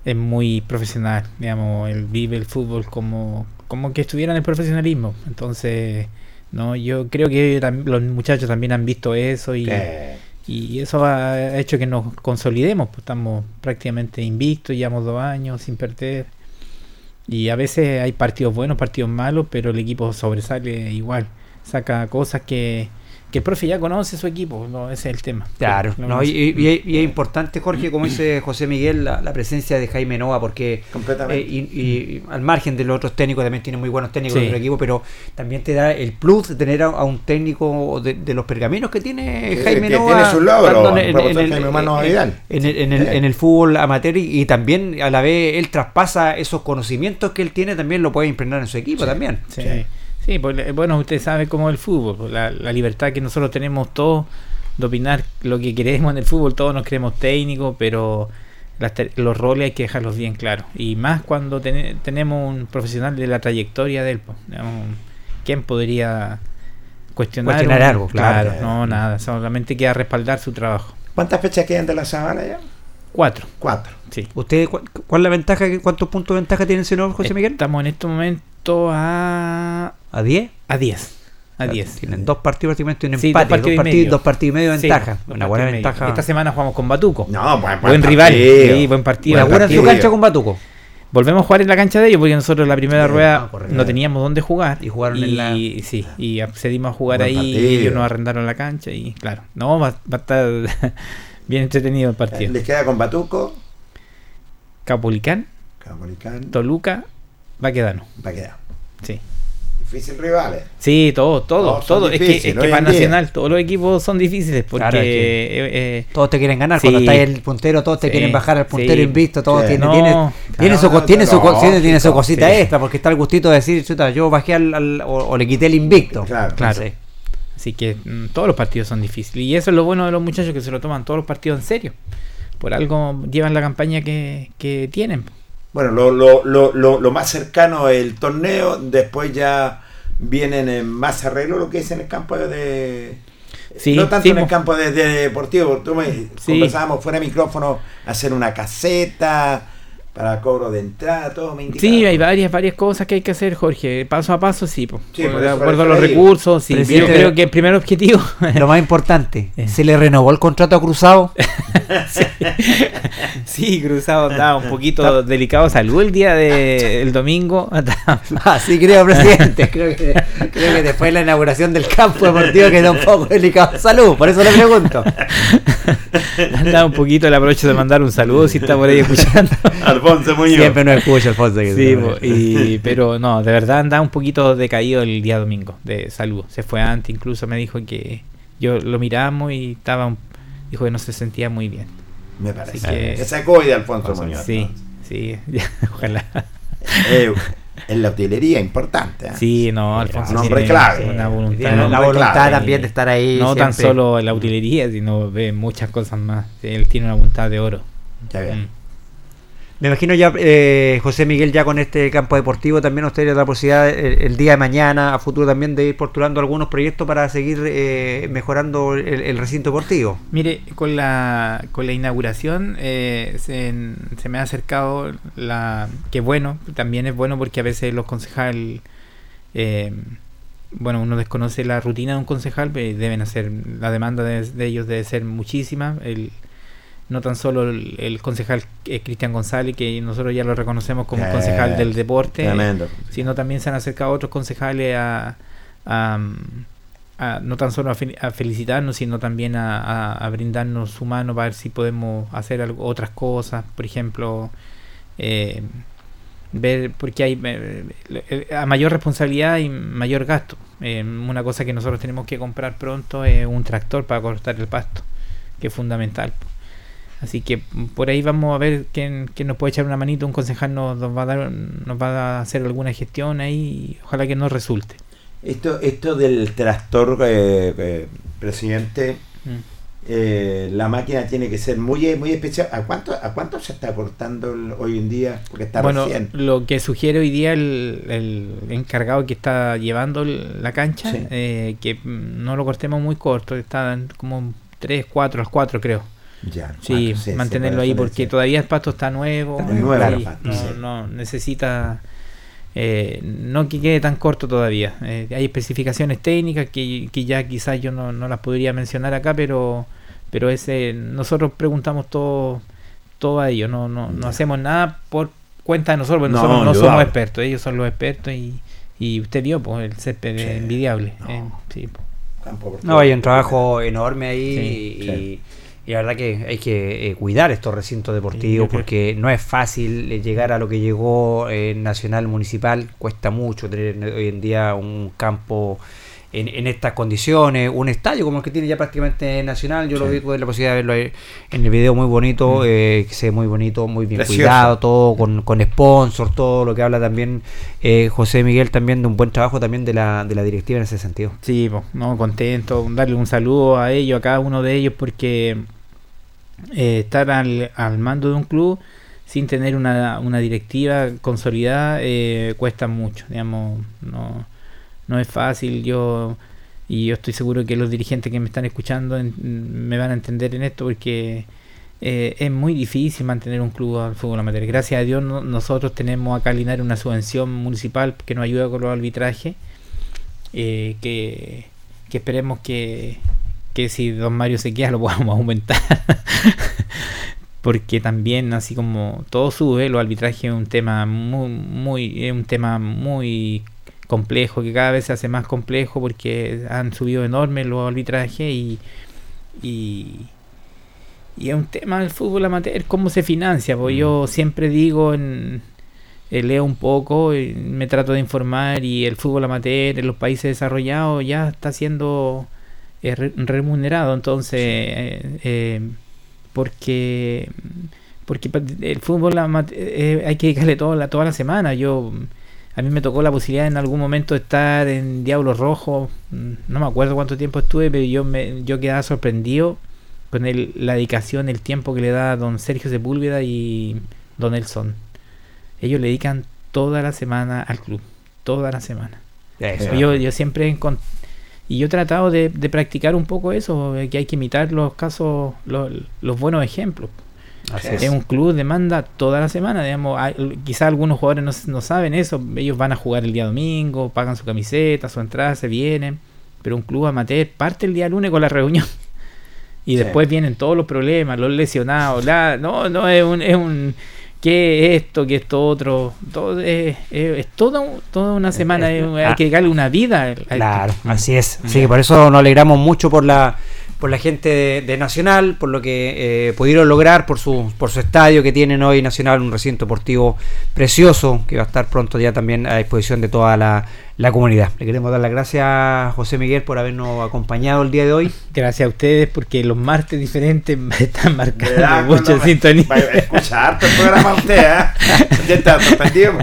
es muy profesional, digamos, él vive el fútbol como, como que estuviera en el profesionalismo, entonces, no, yo creo que los muchachos también han visto eso y... Eh, Y eso ha hecho que nos consolidemos, pues estamos prácticamente invictos, llevamos dos años sin perder. Y a veces hay partidos buenos, partidos malos, pero el equipo sobresale igual. Saca cosas que, que el profe ya conoce su equipo, no, ese es el tema. Claro, no, y, y- y es importante, Jorge, como dice José Miguel, la, la presencia de Jaime Nova, porque Completamente. eh, y, y al margen de los otros técnicos, también tiene muy buenos técnicos Sí. en el equipo, pero también te da el plus de tener a, a un técnico de, de los pergaminos que tiene Sí, Jaime que Nova. tiene sus logros, en- en el, en el- en el fútbol amateur y, y también a la vez él traspasa esos conocimientos que él tiene, también lo puede impregnar en su equipo también. Sí, sí, pues, eh, bueno, usted sabe cómo es el fútbol, pues, la, la libertad que nosotros tenemos todos de opinar lo que queremos en el fútbol, todos nos creemos técnicos, pero las te- los roles hay que dejarlos bien claros. Y más cuando tene- tenemos un profesional de la trayectoria de él, pues, ¿quién podría cuestionar, Cuestionar un- algo, claro. no, nada, solamente queda respaldar su trabajo. ¿Cuántas fechas quedan de la semana ya? Cuatro. Cuatro. Sí. ¿Usted cu- cuál es la ventaja? ¿Cuántos puntos de ventaja tiene el señor José Miguel? Estamos en este momento a... ¿A 10? A 10. A 10. Tienen dos partidos prácticamente un Sí, empate, dos partidos y dos, partidos, medio. dos partidos y medio de ventaja. Una buena ventaja. Esta semana jugamos con Batuco. No, buen, Buen rival. Sí, buen partido. ¿Inaugura en su cancha con Batuco? Volvemos a jugar en la cancha de ellos porque nosotros la primera Sí, rueda no teníamos dónde jugar. Y jugaron y, en la- Sí, y accedimos a jugar Buen ahí y ellos nos arrendaron la cancha y claro. No, va, va a estar bien entretenido el partido. Les queda con Batuco, Capolicán, Camolicán, Toluca, Baquedano. va a quedar. Sí. Difícil rivales. Sí, todo, todo, Todos son todo. Es que, es que para. Nacional todos los equipos son difíciles porque Claro, es que eh, eh, Todos te quieren ganar. Sí. Cuando estás el puntero, todos te Sí, quieren bajar al puntero sí. invicto. Todos Sí. tiene, No, tiene, claro, tiene su, co- tiene su, co- lógico, tiene, tiene su cosita sí. extra, porque está el gustito de decir, chuta, yo bajé al, al- o, o le quité el invicto. Claro. Claro. Sí. Así que mm, todos los partidos son difíciles. Y eso es lo bueno de los muchachos que se lo toman todos los partidos en serio. Por algo llevan la campaña que, que tienen. Bueno, lo, lo, lo, lo, más cercano es el torneo, después ya vienen en más arreglo lo que es en el campo de... Sí, no tanto sí, en el campo de, de deportivo, tú me conversábamos fuera de micrófono, hacer una caseta para cobro de entrada, todo me indicaba. Sí, hay varias, varias cosas que hay que hacer, Jorge. Paso a paso, sí. po. Sí, Por- de acuerdo a los le recursos. Sí. Yo creo que el primer objetivo. Lo más importante, Eh. ¿se le renovó el contrato a Cruzado? sí, Cruzado estaba un poquito delicado de salud el día del domingo. Así creo, presidente. Creo que, creo que después de la inauguración del campo deportivo quedó un poco delicado de salud. Por eso le pregunto. Andaba un poquito, le aprovecho de mandar un saludo si está por ahí escuchando. Alfonso Muñoz. Siempre nos escucha, Alfonso. que Sí, y, pero no, de verdad andaba un poquito decaído el día domingo de salud. Se fue antes, incluso me dijo que yo lo miramos y estaba, un- dijo que no se sentía muy bien. Me parece. Así que- Que sacó hoy de Alfonso Muñoz. Sí, sí, ojalá. Eh, en la utilería importante. ¿eh? Sí, no, Alfonso un hombre clave. una voluntad. Tiene la voluntad clave. también de estar ahí. no tan siempre. solo en la utilería, sino ve muchas cosas más. Él tiene una voluntad de oro. Ya bien. Mm. Me imagino ya, eh, José Miguel, ya con este campo deportivo, también usted tiene la posibilidad el, día de mañana, a futuro también, de ir postulando algunos proyectos para seguir eh, mejorando el, recinto deportivo. Mire, con la, con la inauguración eh, se, se me ha acercado la que bueno, también es bueno porque a veces los concejales, eh, bueno, uno desconoce la rutina de un concejal, pero deben hacer, la demanda de, de ellos debe ser muchísima. El, no tan solo el, el concejal eh, Cristian González, que nosotros ya lo reconocemos como Eh, concejal del deporte, Tremendo. sino también se han acercado otros concejales a, a, a- no tan solo a, fel- a felicitarnos, sino también a, brindarnos su mano para ver si podemos hacer algo- otras cosas. Por ejemplo, eh, ver porque hay eh, a mayor responsabilidad y mayor gasto. Eh, una cosa que nosotros tenemos que comprar pronto es un tractor para cortar el pasto, que es fundamental. Así que por ahí vamos a ver quién, quién nos puede echar una manito, un concejal nos, nos va a dar, nos va a hacer alguna gestión ahí, y ojalá que nos resulte. Esto, esto del tractor, eh, eh, presidente, Mm. eh, la máquina tiene que ser muy, muy especial. ¿A cuánto, ¿A cuánto se está cortando hoy en día? Porque está bueno, recién. lo que sugiere hoy día el, el encargado que está llevando la cancha, Sí. eh, que mm, no lo cortemos muy corto, está como 3, 4, al 4 creo. Ya, Sí, cuatro, mantenerlo ahí porque todavía el pasto está nuevo. Está nuevo pasto, no, sí. no necesita eh, no que quede tan corto todavía. Eh, hay especificaciones técnicas que, que ya quizás yo no, no las podría mencionar acá, pero pero ese nosotros preguntamos todo todo a ellos, no, no, no hacemos nada por cuenta de nosotros, porque No, nosotros no somos expertos, ellos son los expertos y, y usted vio pues el césped Sí, es envidiable. no. eh, sí, por No, hay un trabajo enorme ahí Sí, y, sí. y la verdad que hay que eh, cuidar estos recintos deportivos porque no es fácil eh, llegar a lo que llegó en Nacional Municipal, cuesta mucho tener hoy en día un campo en, en estas condiciones, un estadio como el que tiene ya prácticamente Nacional, yo lo vi, tuve la posibilidad de verlo en el video muy bonito, eh, que se ve muy bonito, muy bien Precioso. cuidado, todo con, con sponsor, todo lo que habla también eh, José Miguel también de un buen trabajo también de la, de la directiva en ese sentido. Sí, pues, no, contento, darle un saludo a ellos, a cada uno de ellos, porque eh, estar al, al mando de un club sin tener una, una directiva consolidada eh, cuesta mucho, digamos, no, no es fácil, yo y yo estoy seguro que los dirigentes que me están escuchando en- me van a entender en esto porque eh, es muy difícil mantener un club al fútbol amateur. Gracias a Dios no- nosotros tenemos acá Linares una subvención municipal que nos ayuda con los arbitrajes eh, que, que esperemos que, que si Don Mario se queda lo podamos aumentar. Porque también, así como todo sube, los arbitrajes es un tema muy, muy, es un tema muy complejo, que cada vez se hace más complejo porque han subido enormes los arbitrajes y, y, y es un tema del fútbol amateur, cómo se financia. Pues yo siempre digo en, eh, leo un poco, y me trato de informar y el fútbol amateur en los países desarrollados ya está siendo eh, re- remunerado, entonces eh, eh, porque porque el fútbol amateur eh, hay que dedicarle toda la, toda la semana. Yo a mí me tocó la posibilidad en algún momento de estar en Diablo Rojo, mm, no me acuerdo cuánto tiempo estuve, pero yo me yo quedaba sorprendido con el, la dedicación, el tiempo que le da don Sergio Sepúlveda y don Nelson ellos le dedican toda la semana al club, toda la semana. Eso. Yo, yo siempre y yo he tratado de, de practicar un poco eso, que hay que imitar los casos, los, los buenos ejemplos. Así Es es. un club demanda toda la semana, digamos, quizás algunos jugadores no, no saben eso, ellos van a jugar el día domingo, pagan su camiseta, su entrada, se vienen, pero un club amateur parte el día lunes con la reunión. Y Sí. después vienen todos los problemas, los lesionados, la, no, no, es un, es un que esto, que esto otro, todo es, es, es toda, un- toda una semana, es- hay ah. que darle una vida. Claro, así es. Así que por eso nos alegramos mucho por la por la gente de, de Nacional, por lo que eh, pudieron lograr, por su por su estadio que tienen hoy Nacional, un recinto deportivo precioso que va a estar pronto ya también a disposición de toda la, la comunidad. Le queremos dar las gracias a José Miguel por habernos acompañado el día de hoy. Gracias a ustedes porque los martes diferentes me están marcando Cuando me- sintonía. va a escuchar harto el programa usted, ¿eh? Ya está sorprendido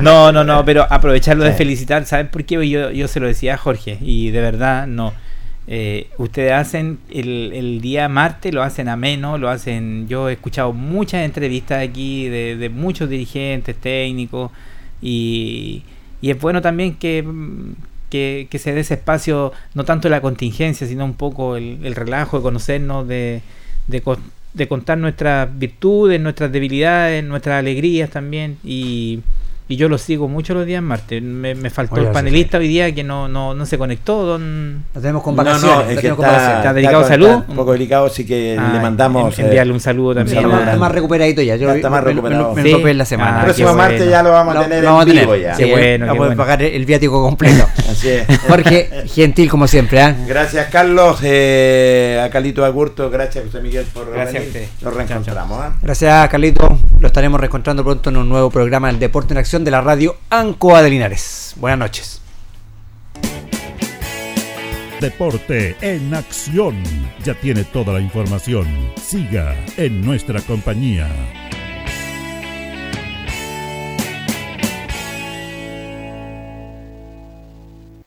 No, no, no, pero aprovecharlo de felicitar, ¿saben por qué? Yo, yo se lo decía a Jorge y de verdad no. Eh, ustedes hacen el, el día martes, lo hacen ameno, lo hacen. Yo he escuchado muchas entrevistas aquí de, de muchos dirigentes técnicos y, y es bueno también que, que, se dé ese espacio, no tanto la contingencia, sino un poco el, el relajo de conocernos, de, de, de contar nuestras virtudes, nuestras debilidades, nuestras alegrías también y, y yo lo sigo mucho los días martes. Me, me faltó Oye, el sí, panelista hoy día que no, no, no se conectó, don... Lo tenemos con No, no, vacaciones. es lo que tenemos con está. ¿Está delicado está- salud? está un poco delicado, así que Ah, le mandamos. en- eh, enviarle un saludo también. Está saludo más, grande. está más recuperadito ya. Yo Ya está más me- me- recuperado. Me, me Sí. en la semana. Ah, el próximo martes ya lo vamos a tener lo vamos a en vivo ya. Qué Sí, bueno, vamos a bueno. pagar el viático completo. Así es. Jorge, gentil como siempre. ¿ah? Gracias, Carlos. Eh, a Calito Agurto, gracias, José Miguel, por Gracias a venir. Nos reencontramos. ¿ah? Gracias, Carlito. Lo estaremos reencontrando pronto en un nuevo programa del Deporte en Acción de la radio Ancoa de Linares. Buenas noches. Deporte en acción. Ya tiene toda la información. Siga en nuestra compañía.